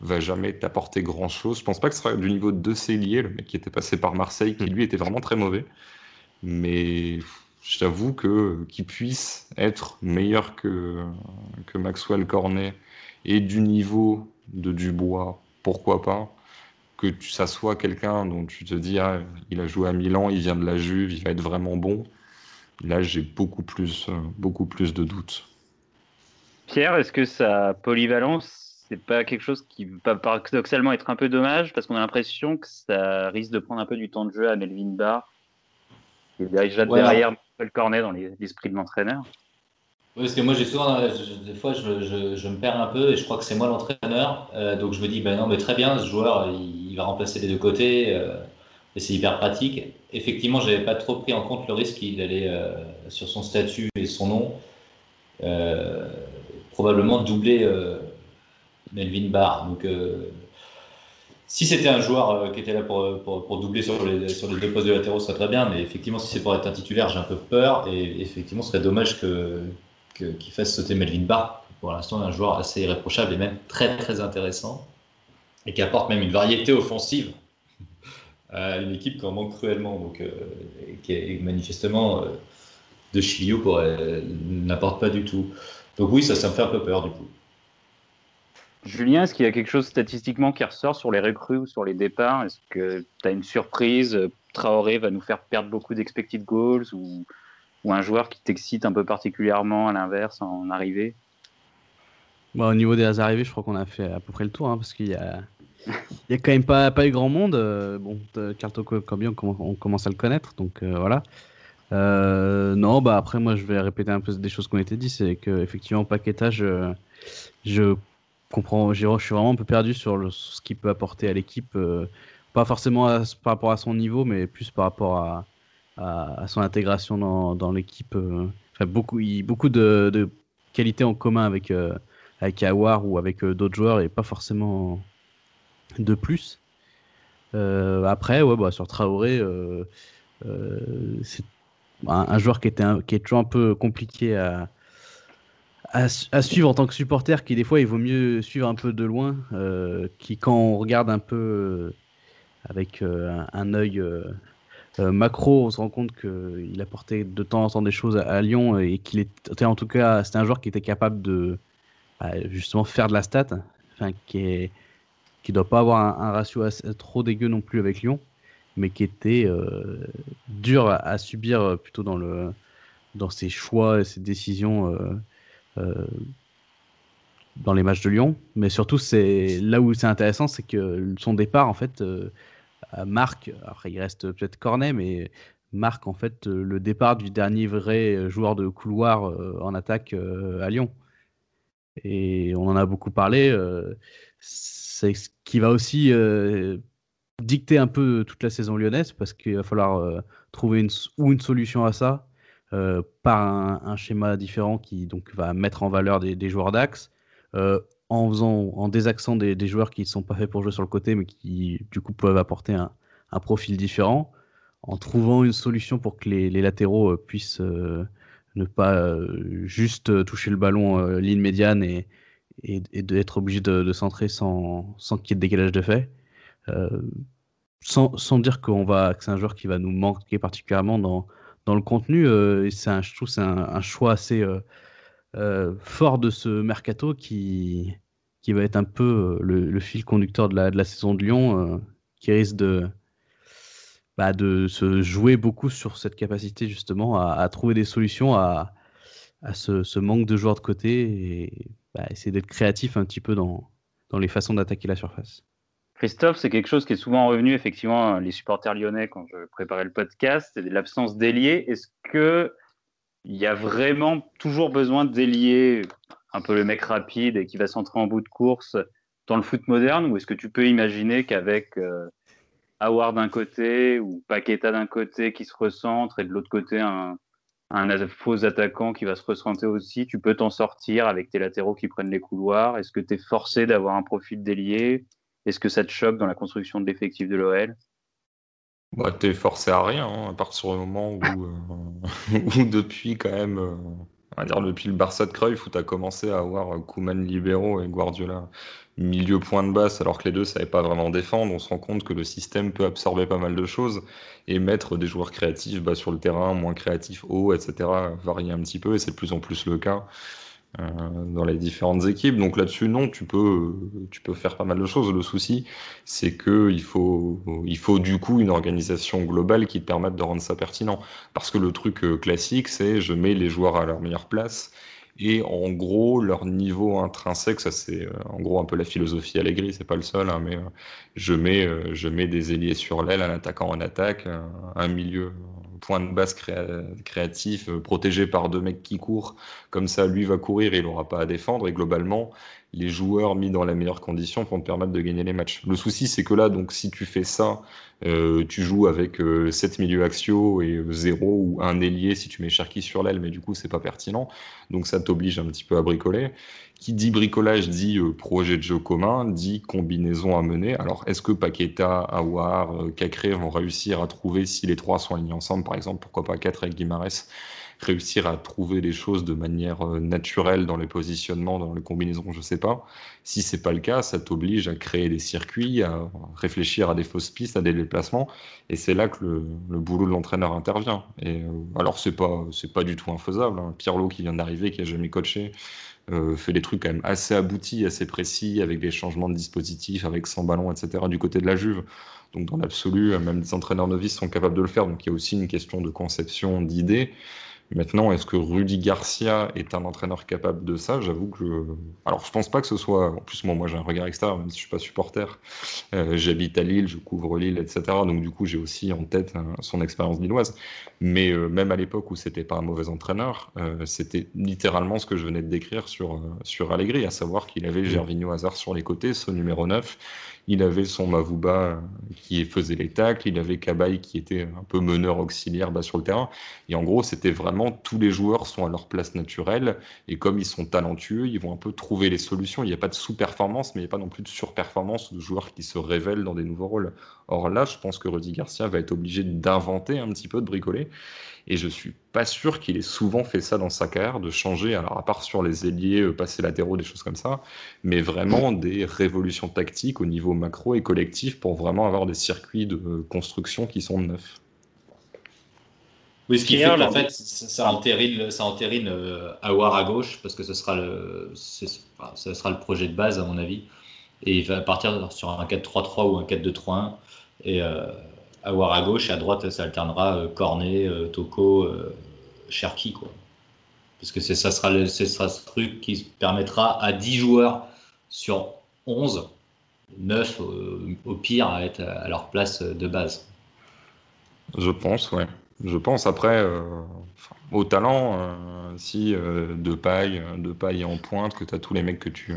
va jamais t'apporter grand chose. Je pense pas que ce sera du niveau de Célier, le mec qui était passé par Marseille, qui lui était vraiment très mauvais. Mais je t'avoue que qu'il puisse être meilleur que, que Maxwell Cornet et du niveau de Dubois, pourquoi pas Que ça soit quelqu'un dont tu te dis, ah, il a joué à Milan, il vient de la Juve, il va être vraiment bon. Là, j'ai beaucoup plus, beaucoup plus de doutes. Pierre, est-ce que sa polyvalence, c'est pas quelque chose qui va paradoxalement être un peu dommage parce qu'on a l'impression que ça risque de prendre un peu du temps de jeu à Melvin Barr, qui est déjà derrière Michael Cornet dans l'esprit de l'entraîneur parce que moi, j'ai souvent, des fois, je, je, me perds un peu et je crois que c'est moi l'entraîneur. Euh, donc je me dis, ben non, mais très bien, ce joueur, il, va remplacer les deux côtés euh, et c'est hyper pratique. Effectivement, je n'avais pas trop pris en compte le risque d'aller euh, sur son statut et son nom, probablement doubler Melvin Barr. Donc si c'était un joueur qui était là pour, pour, doubler sur les, sur les deux postes de latéraux, ça serait très bien. Mais effectivement, si c'est pour être un titulaire, j'ai un peu peur. Et effectivement, ce serait dommage que, qui fasse sauter Melvin Barr. Pour l'instant, un joueur assez irréprochable et même très très intéressant et qui apporte même une variété offensive à une équipe qui en manque cruellement, donc euh, qui est manifestement euh, de Chilio euh, n'apporte pas du tout. Donc oui, ça me fait un peu peur du coup. Julien, est-ce qu'il y a quelque chose statistiquement qui ressort sur les recrues ou sur les départs? Est-ce que tu as une surprise? Traoré va nous faire perdre beaucoup d'expected goals ou un joueur qui t'excite un peu particulièrement à l'inverse en arrivée? Bah, Au niveau des arrivées, je crois qu'on a fait à peu près le tour, hein, parce qu'il y a, il y a quand même pas, pas eu grand monde. Euh, bon, Carto Combien, on commence à le connaître, donc euh, voilà. Euh, non, bah après, moi, je vais répéter un peu des choses qui ont été dites. C'est qu'effectivement, Paqueta, je, je comprends, je suis vraiment un peu perdu sur, ce qu'il peut apporter à l'équipe. pas forcément par rapport à son niveau, mais plus par rapport à, son intégration dans, l'équipe. Euh, beaucoup, de, qualités en commun avec, euh, Awar ou avec euh, d'autres joueurs et pas forcément de plus. après, bah, sur Traoré, c'est un, joueur qui, qui est toujours un peu compliqué à, à, suivre en tant que supporter, qui des fois il vaut mieux suivre un peu de loin, qui quand on regarde un peu avec un, un, œil euh, macro, on se rend compte qu'il apportait de temps en temps des choses à, Lyon et qu'il était, en tout cas, c'était un joueur qui était capable de bah, justement faire de la stat, enfin, qui est, qui doit pas avoir un, ratio trop dégueu non plus avec Lyon, mais qui était euh, dur à, subir euh, plutôt dans le dans ses choix et ses décisions dans les matchs de Lyon. Mais surtout, c'est là où c'est intéressant, c'est que son départ, en fait, marque, après il reste peut-être Cornet, mais marque en fait le départ du dernier vrai joueur de couloir euh, en attaque euh, à Lyon. Et on en a beaucoup parlé. Euh, c'est ce qui va aussi dicter un peu toute la saison lyonnaise parce qu'il va falloir trouver une, ou une solution à ça par un, schéma différent qui donc va mettre en valeur des, joueurs d'axe en faisant, en désaxant des, joueurs qui ne sont pas faits pour jouer sur le côté, mais qui du coup peuvent apporter un, profil différent, en trouvant une solution pour que les, latéraux euh, puissent euh, ne pas euh, juste toucher le ballon ligne médiane et, et, et d'être obligé de, de, centrer sans, sans qu'il y ait de décalage de fait. sans, sans, dire qu'on va, que c'est un joueur qui va nous manquer particulièrement dans, dans le contenu. c'est un, je trouve c'est un, choix assez euh, fort de ce mercato qui, qui va être un peu euh, le, fil conducteur de la, saison de Lyon, euh, qui risque de, bah, de se jouer beaucoup sur cette capacité justement à, trouver des solutions à, ce, manque de joueurs de côté et bah, essayer d'être créatif un petit peu dans les façons d'attaquer la surface. Christophe, c'est quelque chose qui est souvent revenu, effectivement, les supporters lyonnais, quand je préparais le podcast, c'est l'absence d'ailier. Est-ce que il y a vraiment toujours besoin d'ailier un peu le mec rapide et qui va s'entrer en bout de course dans le foot moderne ou est-ce que tu peux imaginer qu'avec euh, Howard d'un côté ou Paqueta d'un côté qui se recentre et de l'autre côté un, un faux attaquant qui va se recentrer aussi, tu peux t'en sortir avec tes latéraux qui prennent les couloirs. Est-ce que tu es forcé d'avoir un profil délié Est-ce que ça te choque dans la construction de l'effectif de l'OL bah, T'es forcé à rien, hein, à partir du moment où, où depuis quand même va dire depuis le Barça de Cruyff où tu as commencé à avoir Koeman libéraux et Guardiola milieu point de basse alors que les deux ne savaient pas vraiment défendre, on se rend compte que le système peut absorber pas mal de choses et mettre des joueurs créatifs bas sur le terrain, moins créatifs haut, etc. varier un petit peu et c'est de plus en plus le cas. Euh, dans les différentes équipes. Donc là-dessus, non, tu peux, tu peux faire pas mal de choses. Le souci, c'est qu'il faut, il faut du coup une organisation globale qui te permette de rendre ça pertinent. Parce que le truc euh, classique, c'est je mets les joueurs à leur meilleure place et en gros, leur niveau intrinsèque, ça c'est euh, en gros un peu la philosophie Allegri, c'est pas le seul, hein, mais je, mets, je mets des ailiers sur l'aile, un attaquant en attaque, un, milieu, point de base créatif, protégé par deux mecs qui courent. Comme ça, lui va courir il n'aura pas à défendre. Et globalement, les joueurs mis dans les meilleures conditions pour te permettre de gagner les matchs. Le souci, c'est que là, donc, si tu fais ça, euh, tu joues avec 7 euh, milieux axiaux et 0 ou un ailier si tu mets Cherki sur l'aile, mais du coup, c'est pas pertinent. Donc, ça t'oblige un petit peu à bricoler. Qui dit bricolage dit euh, projet de jeu commun, dit combinaison à mener. Alors, est-ce que Paqueta, Awar, Cacré vont réussir à trouver si les trois sont alignés ensemble, par exemple, pourquoi pas 4 avec Guimarães réussir à trouver les choses de manière euh, naturelle dans les positionnements, dans les combinaisons, je ne sais pas. Si c'est pas le cas, ça t'oblige à créer des circuits, à réfléchir à des fausses pistes, à des déplacements, et c'est là que le, boulot de l'entraîneur intervient. Et euh, alors c'est pas c'est pas du tout infaisable. Hein. Pierre qui vient d'arriver, qui a jamais coaché, euh, fait des trucs quand même assez aboutis, assez précis, avec des changements de dispositifs, avec 100 ballons, etc. du côté de la Juve. Donc dans l'absolu, même des entraîneurs novices sont capables de le faire. Donc il y a aussi une question de conception, d'idées. Maintenant, est-ce que Rudy Garcia est un entraîneur capable de ça? J'avoue que je... Alors, je pense pas que ce soit... En plus, moi, moi j'ai un regard extérieur, même si je suis pas supporter. Euh, j'habite à Lille, je couvre Lille, etc. Donc, du coup, j'ai aussi en tête hein, son expérience lilloise. Mais euh, même à l'époque où c'était pas un mauvais entraîneur, euh, c'était littéralement ce que je venais de décrire sur, sur Allegri, à savoir qu'il avait Gervinho Hazard sur les côtés, ce numéro 9, il avait son Mavuba euh, qui faisait les tacles, il avait Kabay qui était un peu meneur auxiliaire bas sur le terrain. Et en gros, c'était vraiment tous les joueurs sont à leur place naturelle. Et comme ils sont talentueux, ils vont un peu trouver les solutions. Il n'y a pas de sous-performance, mais il n'y a pas non plus de surperformance de joueurs qui se révèlent dans des nouveaux rôles. Or là, je pense que Rudy Garcia va être obligé d'inventer un petit peu, de bricoler. Et je suis pas sûr qu'il ait souvent fait ça dans sa carrière, de changer, alors à part sur les ailiers, euh, passer latéraux, des choses comme ça, mais vraiment des révolutions tactiques au niveau macro et collectif pour vraiment avoir des circuits de construction qui sont neufs. Oui, ce qui fait qu'en fait, ça entérine, ça entérine euh, Awar à gauche, parce que ce sera, le, ce sera le projet de base, à mon avis. Et il va partir sur un 4-3-3 ou un 4-2-3-1. Et euh, avoir à gauche et à droite, ça alternera euh, Cornet, euh, Toko, euh, Cherki. Quoi. Parce que ça sera, le, ce truc qui permettra à 10 joueurs sur 11, 9 au pire, à être à leur place de base. Je pense, ouais. Je pense après, au talent, si de paille, de paille en pointe, que tu as tous les mecs que tu,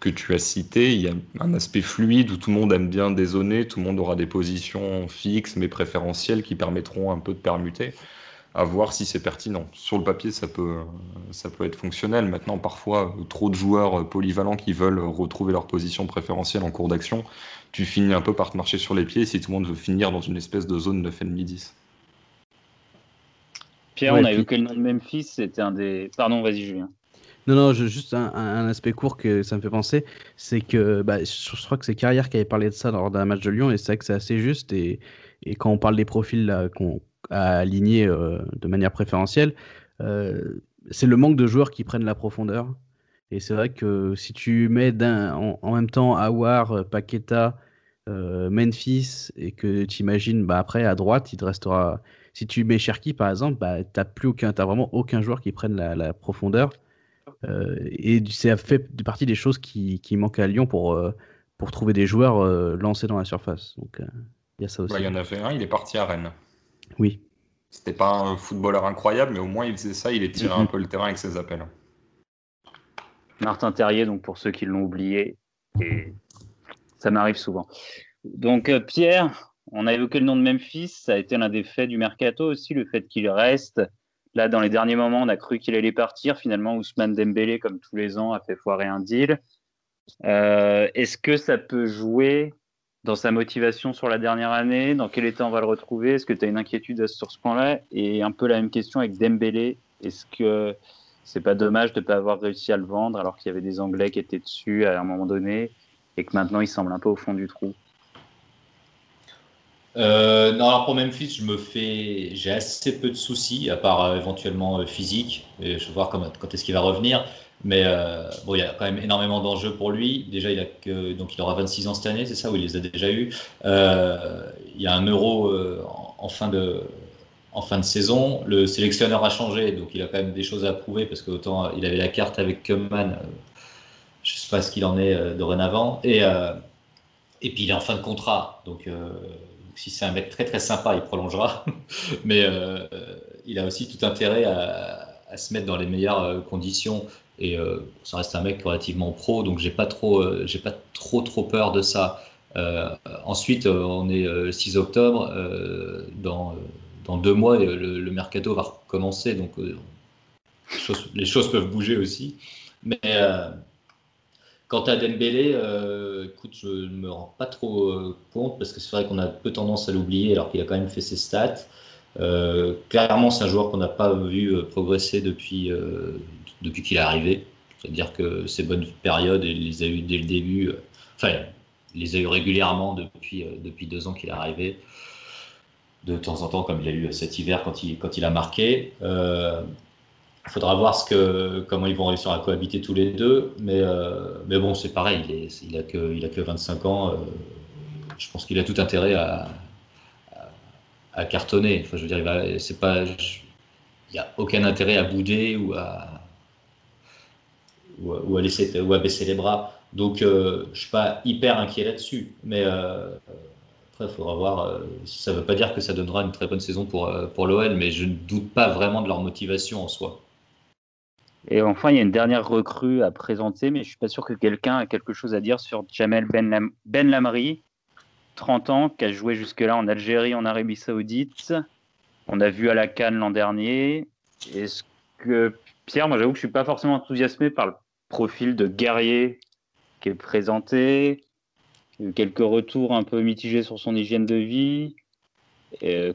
que tu as cité, il y a un aspect fluide où tout le monde aime bien dézoner, tout le monde aura des positions fixes mais préférentielles qui permettront un peu de permuter, à voir si c'est pertinent. Sur le papier, ça peut, ça peut être fonctionnel. Maintenant, parfois, trop de joueurs polyvalents qui veulent retrouver leur position préférentielle en cours d'action, tu finis un peu par te marcher sur les pieds si tout le monde veut finir dans une espèce de zone 9,5-10. Pierre, on a eu que le nom de Memphis, c'était un des. Pardon, vas-y, Julien. Non, non, juste un, aspect court que ça me fait penser, c'est que bah, je, crois que c'est Carrière qui avait parlé de ça lors d'un match de Lyon, et c'est vrai que c'est assez juste. Et, quand on parle des profils qu'on a alignés euh, de manière préférentielle, euh, c'est le manque de joueurs qui prennent la profondeur. Et c'est vrai que si tu mets en, même temps Awar, Paqueta, euh, Memphis, et que tu imagines bah, après à droite, il te restera. Si tu mets Cherki par exemple, bah, tu n'as vraiment aucun joueur qui prenne la profondeur. Euh, et ça fait partie des choses qui, qui manquent à Lyon pour, euh, pour trouver des joueurs euh, lancés dans la surface. Donc il y a ça aussi. il y en avait un, il est parti à Rennes. Oui. C'était pas un footballeur incroyable, mais au moins il faisait ça, il étirait un mhm. peu le terrain avec ses appels. Martin Terrier, donc pour ceux qui l'ont oublié, et ça m'arrive souvent. Donc Pierre, on a évoqué le nom de Memphis, ça a été l'un des faits du mercato aussi, le fait qu'il reste Là, dans les derniers moments, on a cru qu'il allait partir. Finalement, Ousmane Dembélé, comme tous les ans, a fait foirer un deal. Euh, est-ce que ça peut jouer dans sa motivation sur la dernière année? Dans quel état on va le retrouver? Est-ce que tu as une inquiétude sur ce point-là? Et un peu la même question avec Dembélé. Est-ce que c'est pas dommage de ne pas avoir réussi à le vendre alors qu'il y avait des Anglais qui étaient dessus à un moment donné et que maintenant il semble un peu au fond du trou? Euh, non, alors pour Memphis, je me fais, j'ai assez peu de soucis, à part euh, éventuellement euh, physique. Et je vais voir quand, quand est-ce qu'il va revenir. Mais bon, il y a quand même énormément d'enjeux pour lui. Déjà, il a que, donc il aura 26 ans cette année, c'est ça, ou il les a déjà eu. il y a un euro en, fin de, en fin de saison. Le sélectionneur a changé, donc il a quand même des choses à prouver parce qu'autant il avait la carte avec Kuman, je ne sais pas ce qu'il en est dorénavant. Et, et puis il est en fin de contrat, donc si c'est un mec très très sympa, il prolongera. Mais euh, il a aussi tout intérêt à, se mettre dans les meilleures euh, conditions. Et euh, ça reste un mec relativement pro, donc j'ai pas trop, j'ai pas trop trop peur de ça. ensuite, on est le 6 octobre. dans, dans deux mois, le, mercato va recommencer, donc les choses peuvent bouger aussi. Mais Quant à Dembélé, euh, écoute, je ne me rends pas trop euh, compte parce que c'est vrai qu'on a peu tendance à l'oublier alors qu'il a quand même fait ses stats. Euh, clairement, c'est un joueur qu'on n'a pas vu progresser depuis, depuis qu'il est arrivé. C'est-à-dire que ses bonnes périodes, il les a eues dès le début. enfin, il les a eues régulièrement depuis, depuis deux ans qu'il est arrivé. De temps en temps, comme il a eu cet hiver quand il, quand il a marqué. Il faudra voir comment ils vont réussir à cohabiter tous les deux. Mais, euh, bon, c'est pareil, il, est, il, a que, il a que 25 ans. Euh, je pense qu'il a tout intérêt à, cartonner. Enfin, je veux dire, il n'y a aucun intérêt à bouder ou à baisser les bras. Donc, euh, je ne suis pas hyper inquiet là-dessus. Mais après, il faudra voir. ça ne veut pas dire que ça donnera une très bonne saison pour, pour l'OL, mais je ne doute pas vraiment de leur motivation en soi. Et enfin, il y a une dernière recrue à présenter, mais je ne suis pas sûr que quelqu'un a quelque chose à dire sur Jamel Ben, ben Lamri, 30 ans, qui a joué jusque-là en Algérie, en Arabie Saoudite. On a vu à la Cannes l'an dernier. Est-ce que, Pierre, moi j'avoue que je ne suis pas forcément enthousiasmé par le profil de guerrier qui est présenté. Quelques retours un peu mitigés sur son hygiène de vie.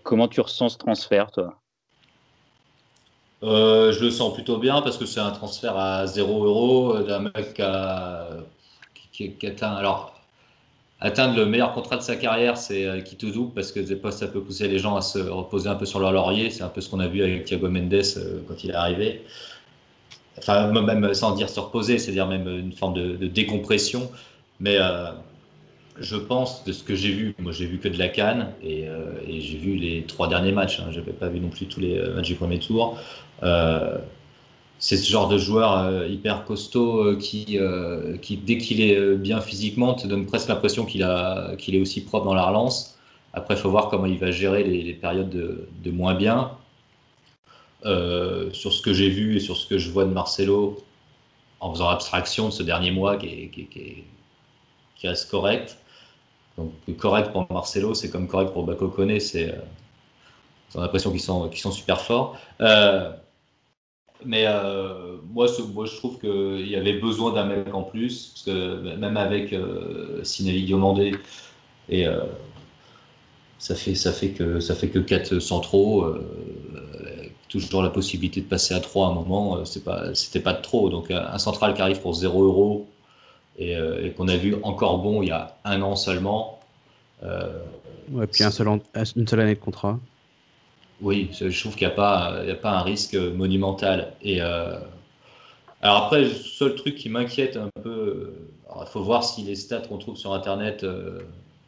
comment tu ressens ce transfert, toi? Euh, je le sens plutôt bien parce que c'est un transfert à 0 euros d'un mec qui, atteint. Alors, atteindre le meilleur contrat de sa carrière, c'est euh, qui tout double parce que des ça peut pousser les gens à se reposer un peu sur leur laurier. C'est un peu ce qu'on a vu avec Thiago Mendes euh, quand il est arrivé. Enfin, même sans dire se reposer, c'est-à-dire même une forme de, décompression. Mais je pense de ce que j'ai vu, moi j'ai vu que de la canne et, j'ai vu les trois derniers matchs. Hein. Je n'avais pas vu non plus tous les matchs du premier tour. Euh, c'est ce genre de joueur euh, hyper costaud euh, qui, dès qu'il est bien physiquement, te donne presque l'impression qu'il qu'il est aussi propre dans la relance. Après, il faut voir comment il va gérer les, périodes de, moins bien. sur ce que j'ai vu et sur ce que je vois de Marcelo, en faisant abstraction de ce dernier mois qui, reste correct. Donc, correct pour Marcelo, c'est comme correct pour Bako Kone, c'est. on a l'impression qu'ils sont, qu'ils sont super forts. Mais euh, moi, je trouve qu'il y avait besoin d'un mec en plus, parce que même avec euh, Diomandé, et euh, ça fait ça fait que ça fait que quatre centraux, euh, toujours la possibilité de passer à 3 à un moment, c'est pas c'était pas de trop. Donc un central qui arrive pour 0 euros et, qu'on a vu encore bon il y a un an seulement. ouais, puis une seule année de contrat. Oui, je trouve qu'il n'y a, pas, a pas un risque monumental. Et, euh, alors après, le seul truc qui m'inquiète un peu, il faut voir si les stats qu'on trouve sur Internet euh,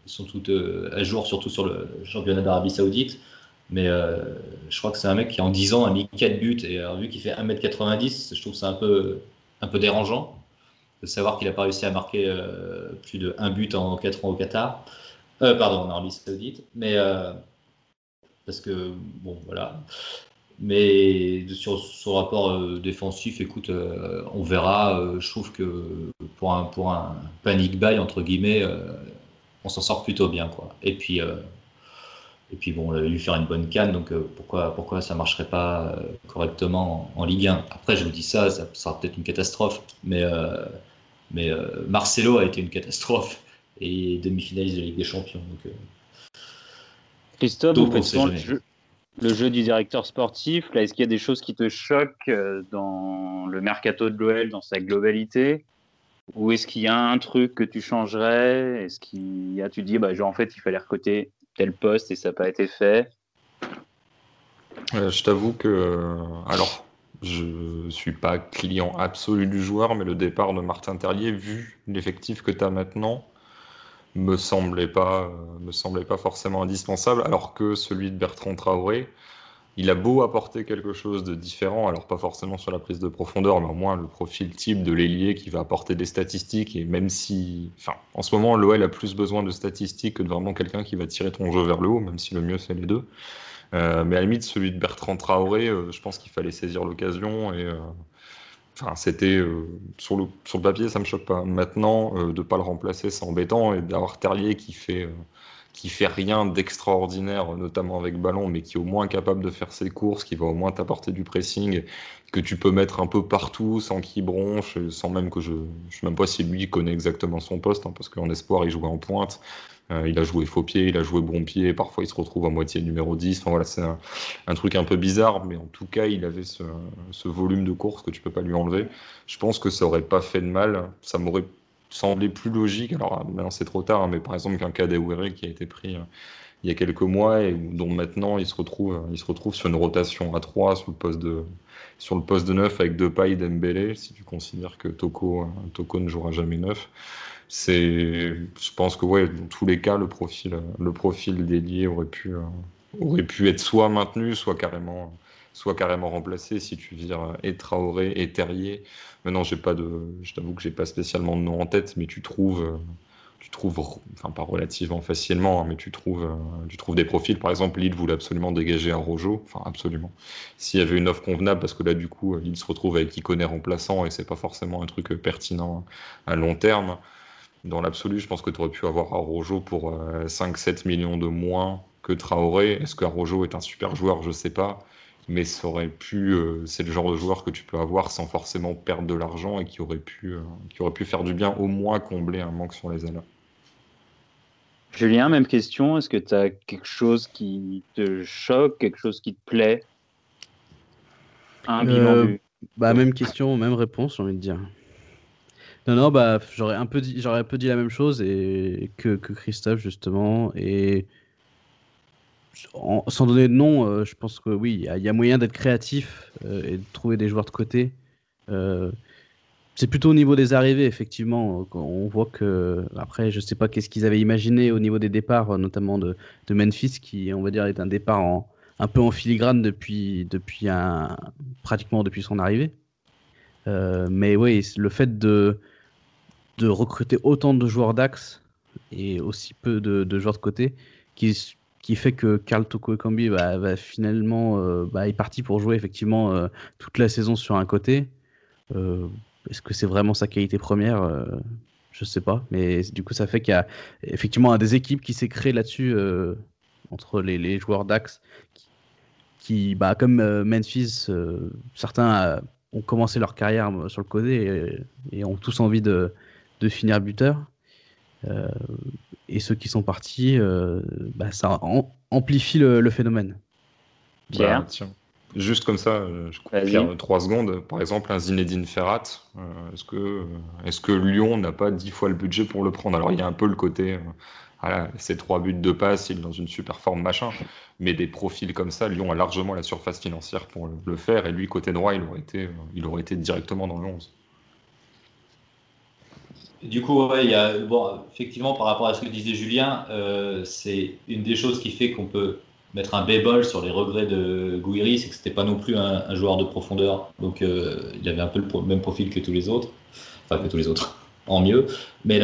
sont toutes euh, à jour, surtout sur le championnat d'Arabie Saoudite. Mais je crois que c'est un mec qui en 10 ans a mis 4 buts. Et vu qu'il fait 1m90, je trouve ça un peu, un peu dérangeant de savoir qu'il n'a pas réussi à marquer plus de 1 but en 4 ans au Qatar. pardon, en Arabie Saoudite. Mais parce que, bon, voilà. Mais sur son rapport euh, défensif, écoute, euh, on verra. Euh, je trouve que pour un, pour un panic buy, entre guillemets, on s'en sort plutôt bien. Quoi. Et puis, Et puis bon, lui faire une bonne canne, donc pourquoi, pourquoi ça marcherait pas correctement en, Ligue 1 Après, je vous dis ça, ça sera peut-être une catastrophe, mais, mais Marcelo a été une catastrophe et demi-finaliste de Ligue des Champions. Donc, Christophe, donc, le jeu, le jeu du directeur sportif, là, est-ce qu'il y a des choses qui te choquent dans le mercato de l'OL dans sa globalité? Ou est-ce qu'il y a un truc que tu changerais? Est-ce qu'il y a, tu dis, bah, genre, en fait, il fallait recoter tel poste et ça n'a pas été fait? Euh, Je t'avoue que, euh, alors, je suis pas client absolu du joueur, mais le départ de Martin Terrier, vu l'effectif que tu as maintenant, me semblait pas, euh, me semblait pas forcément indispensable, alors que celui de Bertrand Traoré, il a beau apporter quelque chose de différent, alors pas forcément sur la prise de profondeur, mais au moins le profil type de l'ailier qui va apporter des statistiques. Et même si, enfin, en ce moment, l'OL a plus besoin de statistiques que de vraiment quelqu'un qui va tirer ton jeu vers le haut, même si le mieux c'est les deux. Euh, mais à la limite, celui de Bertrand Traoré, euh, je pense qu'il fallait saisir l'occasion et. Enfin, c'était sur, le, sur le papier, ça me choque pas. Maintenant, de pas le remplacer, c'est embêtant et d'avoir Terrier qui fait qui fait rien d'extraordinaire, notamment avec ballon, mais qui est au moins capable de faire ses courses, qui va au moins t'apporter du pressing, que tu peux mettre un peu partout sans qu'il bronche, sans même que je ne sais même pas si lui connaît exactement son poste, hein, parce qu'en espoir, il jouait en pointe. Euh, il a joué faux pied, il a joué bon pied, parfois il se retrouve à moitié numéro 10. Enfin voilà, c'est un, truc un peu bizarre, mais en tout cas, il avait ce, volume de course que tu peux pas lui enlever. Je pense que ça aurait pas fait de mal. Ça m'aurait semblait plus logique. Alors maintenant c'est trop tard, hein, mais par exemple qu'un Kadewere qui a été pris euh, il y a quelques mois et dont maintenant il se retrouve, euh, il se retrouve sur une rotation à 3 sur le poste de, sur le poste de 9 avec Depay, Dembélé, si tu considères que Toko, Toko ne jouera jamais 9. C'est, je pense que ouais, dans tous les cas, le profil, le profil dédié aurait pu, aurait pu être soit maintenu, soit carrément, soit carrément remplacé si tu vires et Traoré et Terrier Maintenant, j'ai pas de, je t'avoue que j'ai pas spécialement de nom en tête, mais tu trouves, euh, tu trouves, enfin pas relativement facilement, hein, mais tu trouves, euh, tu trouves des profils. Par exemple, Lille voulait absolument dégager un Rojo, enfin absolument. S'il y avait une offre convenable, parce que là, du coup, Lille se retrouve avec Iconé remplaçant et c'est pas forcément un truc pertinent à long terme. Dans l'absolu, je pense que tu aurais pu avoir Rojo pour 5-7 euh, millions de moins que Traoré. Est-ce que Rojo est un super joueur? Je sais pas mais ça aurait pu, euh, c'est le genre de joueur que tu peux avoir sans forcément perdre de l'argent et qui aurait pu, euh, qui aurait pu faire du bien, au moins combler un manque sur les ailes. Julien, même question. Est-ce que tu as quelque chose qui te choque, quelque chose qui te plaît? Un euh, bah, même question, même réponse, j'ai envie de dire. Non, non, bah, j'aurais un peu dit, un peu dit la même chose et que, que Christophe justement et sans donner de nom, euh, je pense que oui, il y, a moyen d'être créatif euh, et de trouver des joueurs de côté. Euh, c'est plutôt au niveau des arrivées, effectivement. On voit que, après, je ne sais pas qu'est-ce qu'ils avaient imaginé au niveau des départs, notamment de, Memphis, qui, on va dire, est un départ en, un peu en filigrane depuis, depuis un, pratiquement depuis son arrivée. mais oui, le fait de, de recruter autant de joueurs d'axe et aussi peu de, joueurs de côté, qui qui fait que Karl Toko Ekambi va, finalement euh, bah, est parti pour jouer effectivement euh, toute la saison sur un côté. Euh, est-ce que c'est vraiment sa qualité première? Je sais pas, mais du coup ça fait qu'il y a effectivement un des équipes qui s'est créé là-dessus entre les, joueurs d'Axe qui, bah, comme Memphis, certains ont commencé leur carrière sur le côté et, ont tous envie de, de finir buteur et ceux qui sont partis, euh, bah, ça amplifie le, phénomène. Pierre bah, Juste comme ça, euh, je coupe trois secondes. Par exemple, un Zinedine Ferrat, euh, est-ce que, est que Lyon n'a pas dix fois le budget pour le prendre? Alors, il y a un peu le côté, voilà, ces trois buts de passe, il est dans une super forme, machin. Mais des profils comme ça, Lyon a largement la surface financière pour le, faire. Et lui, côté droit, il aurait été, il aurait été directement dans le 11. Du coup, il y a, effectivement, par rapport à ce que disait Julien, euh, c'est une des choses qui fait qu'on peut mettre un bémol sur les regrets de Gouiri, c'est que c'était pas non plus un, joueur de profondeur, donc euh, il avait un peu le même profil que tous les autres, enfin que tous les autres, en mieux. Mais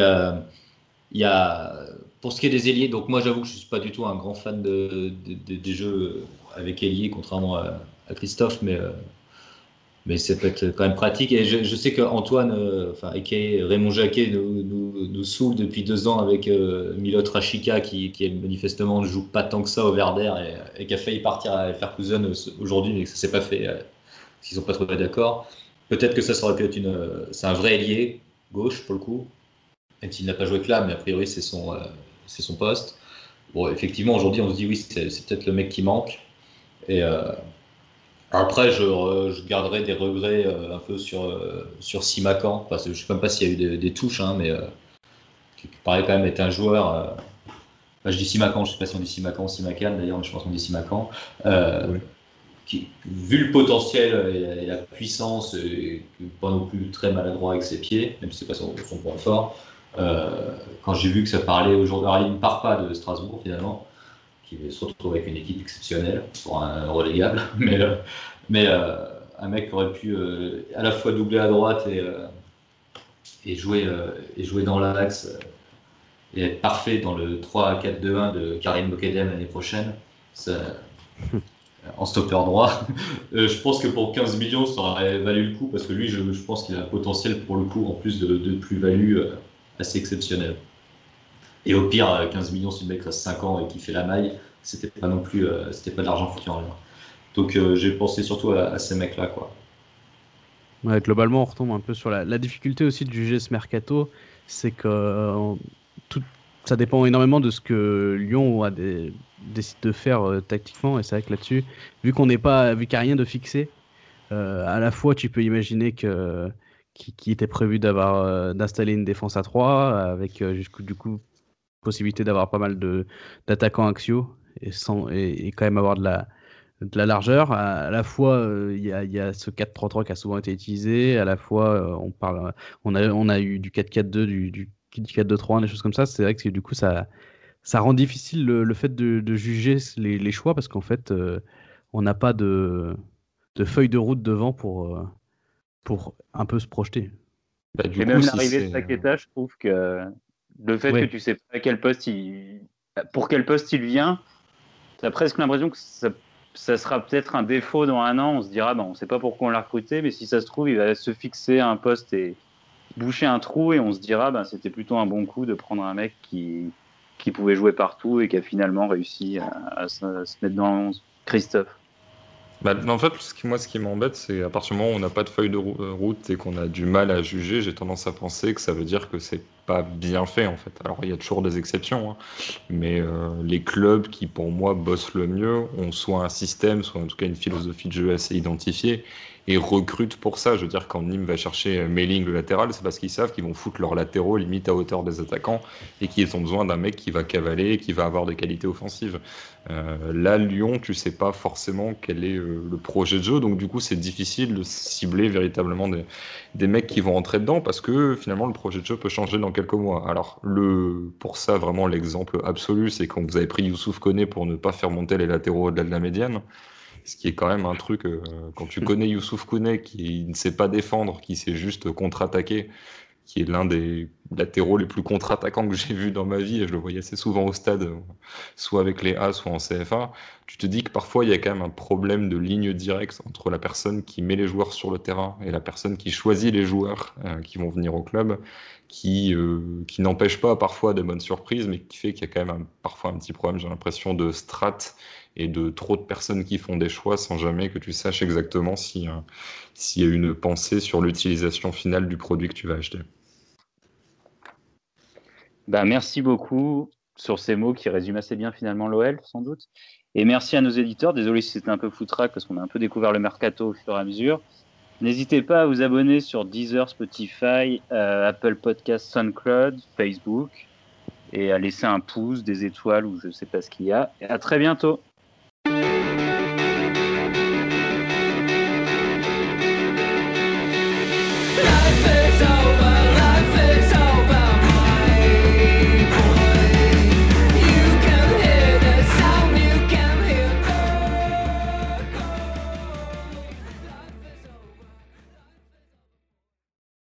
il y a, pour ce qui est des ailiers, donc moi j'avoue que je suis pas du tout un grand fan de, des jeux avec ailier, contrairement à, Christophe, mais euh, mais c'est peut-être quand même pratique. Et je, sais qu'Antoine, euh, enfin, Raymond Jacquet nous, nous, nous, saoule depuis deux ans avec euh, Milot Rachika qui, qui manifestement ne joue pas tant que ça au Verder et, et qui a failli partir à Leverkusen aujourd'hui, mais que ça s'est pas fait, euh, qu'ils n'ont pas trouvé d'accord. Peut-être que ça, aurait pu être une. c'est un vrai ailier, gauche pour le coup, même s'il n'a pas joué que là, mais a priori c'est son, c'est son poste. Bon, effectivement, aujourd'hui on se dit oui, c'est, peut-être le mec qui manque. Et. Après, je, garderai des regrets euh, un peu sur, euh, sur Simacan. Enfin, je ne sais même pas s'il y a eu des, touches, hein, mais euh, qui paraît quand même être un joueur. je dis Simacan, je ne sais pas si on dit Simacan ou Simacan d'ailleurs, mais je pense qu'on dit Simacan. Qui, vu le potentiel et, la puissance, et, pas non plus très maladroit avec ses pieds, même si ce n'est pas son, point fort, quand j'ai vu que ça parlait aujourd'hui, il ne part pas de Strasbourg finalement, qui se retrouve avec une équipe exceptionnelle pour un relégable, mais, euh, euh, un mec qui aurait pu euh, à la fois doubler à droite et, jouer, et jouer dans l'axe et être parfait dans le 3-4-2-1 de Karim Bokedem l'année prochaine. en stopper droit. je pense que pour 15 millions, ça aurait valu le coup parce que lui, je, pense qu'il a un potentiel pour le coup en plus de plus-value assez exceptionnel. Et au pire, 15 millions, si le mec reste 5 ans et qui fait la maille, c'était pas non plus, euh, c'était pas de l'argent foutu en l'air. Donc euh, j'ai pensé surtout à, ces mecs-là, quoi. Ouais, globalement, on retombe un peu sur la, difficulté aussi de juger ce mercato, c'est que euh, tout, ça dépend énormément de ce que Lyon a décide de faire tactiquement. Et c'est vrai que là-dessus, vu qu'on n'est pas, vu qu'il n'y a rien de fixé, à la fois tu peux imaginer que qui, était prévu d'avoir d'installer une défense à 3 avec du coup possibilité d'avoir pas mal de d'attaquants axiaux et, sans, et, quand même avoir de la, de la largeur. À, la fois, euh, il y, a, y, a, ce 4-3-3 qui a souvent été utilisé. À la fois, euh, on, parle, on, a, on a eu du 4-4-2, du, du, 4-2-3, des choses comme ça. C'est vrai que du coup, ça, ça rend difficile le, fait de, de, juger les, les choix parce qu'en fait, euh, on n'a pas de, de feuille de route devant pour, pour un peu se projeter. Bah, et même l'arrivée de Paqueta, je trouve que le fait que tu sais pas quel poste il... pour quel poste il vient, tu as presque l'impression que ça, sera peut-être un défaut dans un an. On se dira, bon, on sait pas pourquoi on l'a recruté, mais si ça se trouve, il va se fixer à un poste et boucher un trou et on se dira, ben, c'était plutôt un bon coup de prendre un mec qui, qui pouvait jouer partout et qui a finalement réussi à, se, mettre dans Christophe. Bah, en fait, ce qui, moi, ce qui m'embête, c'est à partir du moment où on n'a pas de feuille de euh, route et qu'on a du mal à juger, j'ai tendance à penser que ça veut dire que c'est pas bien fait, en fait. Alors, il y a toujours des exceptions, hein, mais euh, les clubs qui, pour moi, bossent le mieux ont soit un système, soit en tout cas une philosophie de jeu assez identifiée et recrutent pour ça. Je veux dire, quand Nîmes va chercher Mailing le latéral, c'est parce qu'ils savent qu'ils vont foutre leurs latéraux limite à hauteur des attaquants et qu'ils ont besoin d'un mec qui va cavaler et qui va avoir des qualités offensives. Euh, là, Lyon, tu sais pas forcément quel est euh, le projet de jeu, donc du coup, c'est difficile de cibler véritablement des, des, mecs qui vont rentrer dedans parce que finalement, le projet de jeu peut changer dans quelques mois. Alors, le, pour ça, vraiment, l'exemple absolu, c'est quand vous avez pris Youssouf Koné pour ne pas faire monter les latéraux au-delà de la médiane. Ce qui est quand même un truc, euh, quand tu connais Youssouf Kounet qui ne sait pas défendre, qui sait juste contre-attaquer, qui est l'un des latéraux les plus contre-attaquants que j'ai vu dans ma vie, et je le voyais assez souvent au stade, soit avec les A, soit en CFA, tu te dis que parfois il y a quand même un problème de ligne directe entre la personne qui met les joueurs sur le terrain et la personne qui choisit les joueurs euh, qui vont venir au club, qui, euh, qui n'empêche pas parfois de bonnes surprises, mais qui fait qu'il y a quand même parfois un petit problème, j'ai l'impression, de strat et de trop de personnes qui font des choix sans jamais que tu saches exactement s'il y a une pensée sur l'utilisation finale du produit que tu vas acheter. Bah, merci beaucoup sur ces mots qui résument assez bien finalement l'OL, sans doute. Et merci à nos éditeurs. Désolé si c'était un peu foutraque parce qu'on a un peu découvert le mercato au fur et à mesure. N'hésitez pas à vous abonner sur Deezer, Spotify, euh, Apple Podcast, SoundCloud, Facebook et à laisser un pouce, des étoiles ou je ne sais pas ce qu'il y a. Et à très bientôt. fez a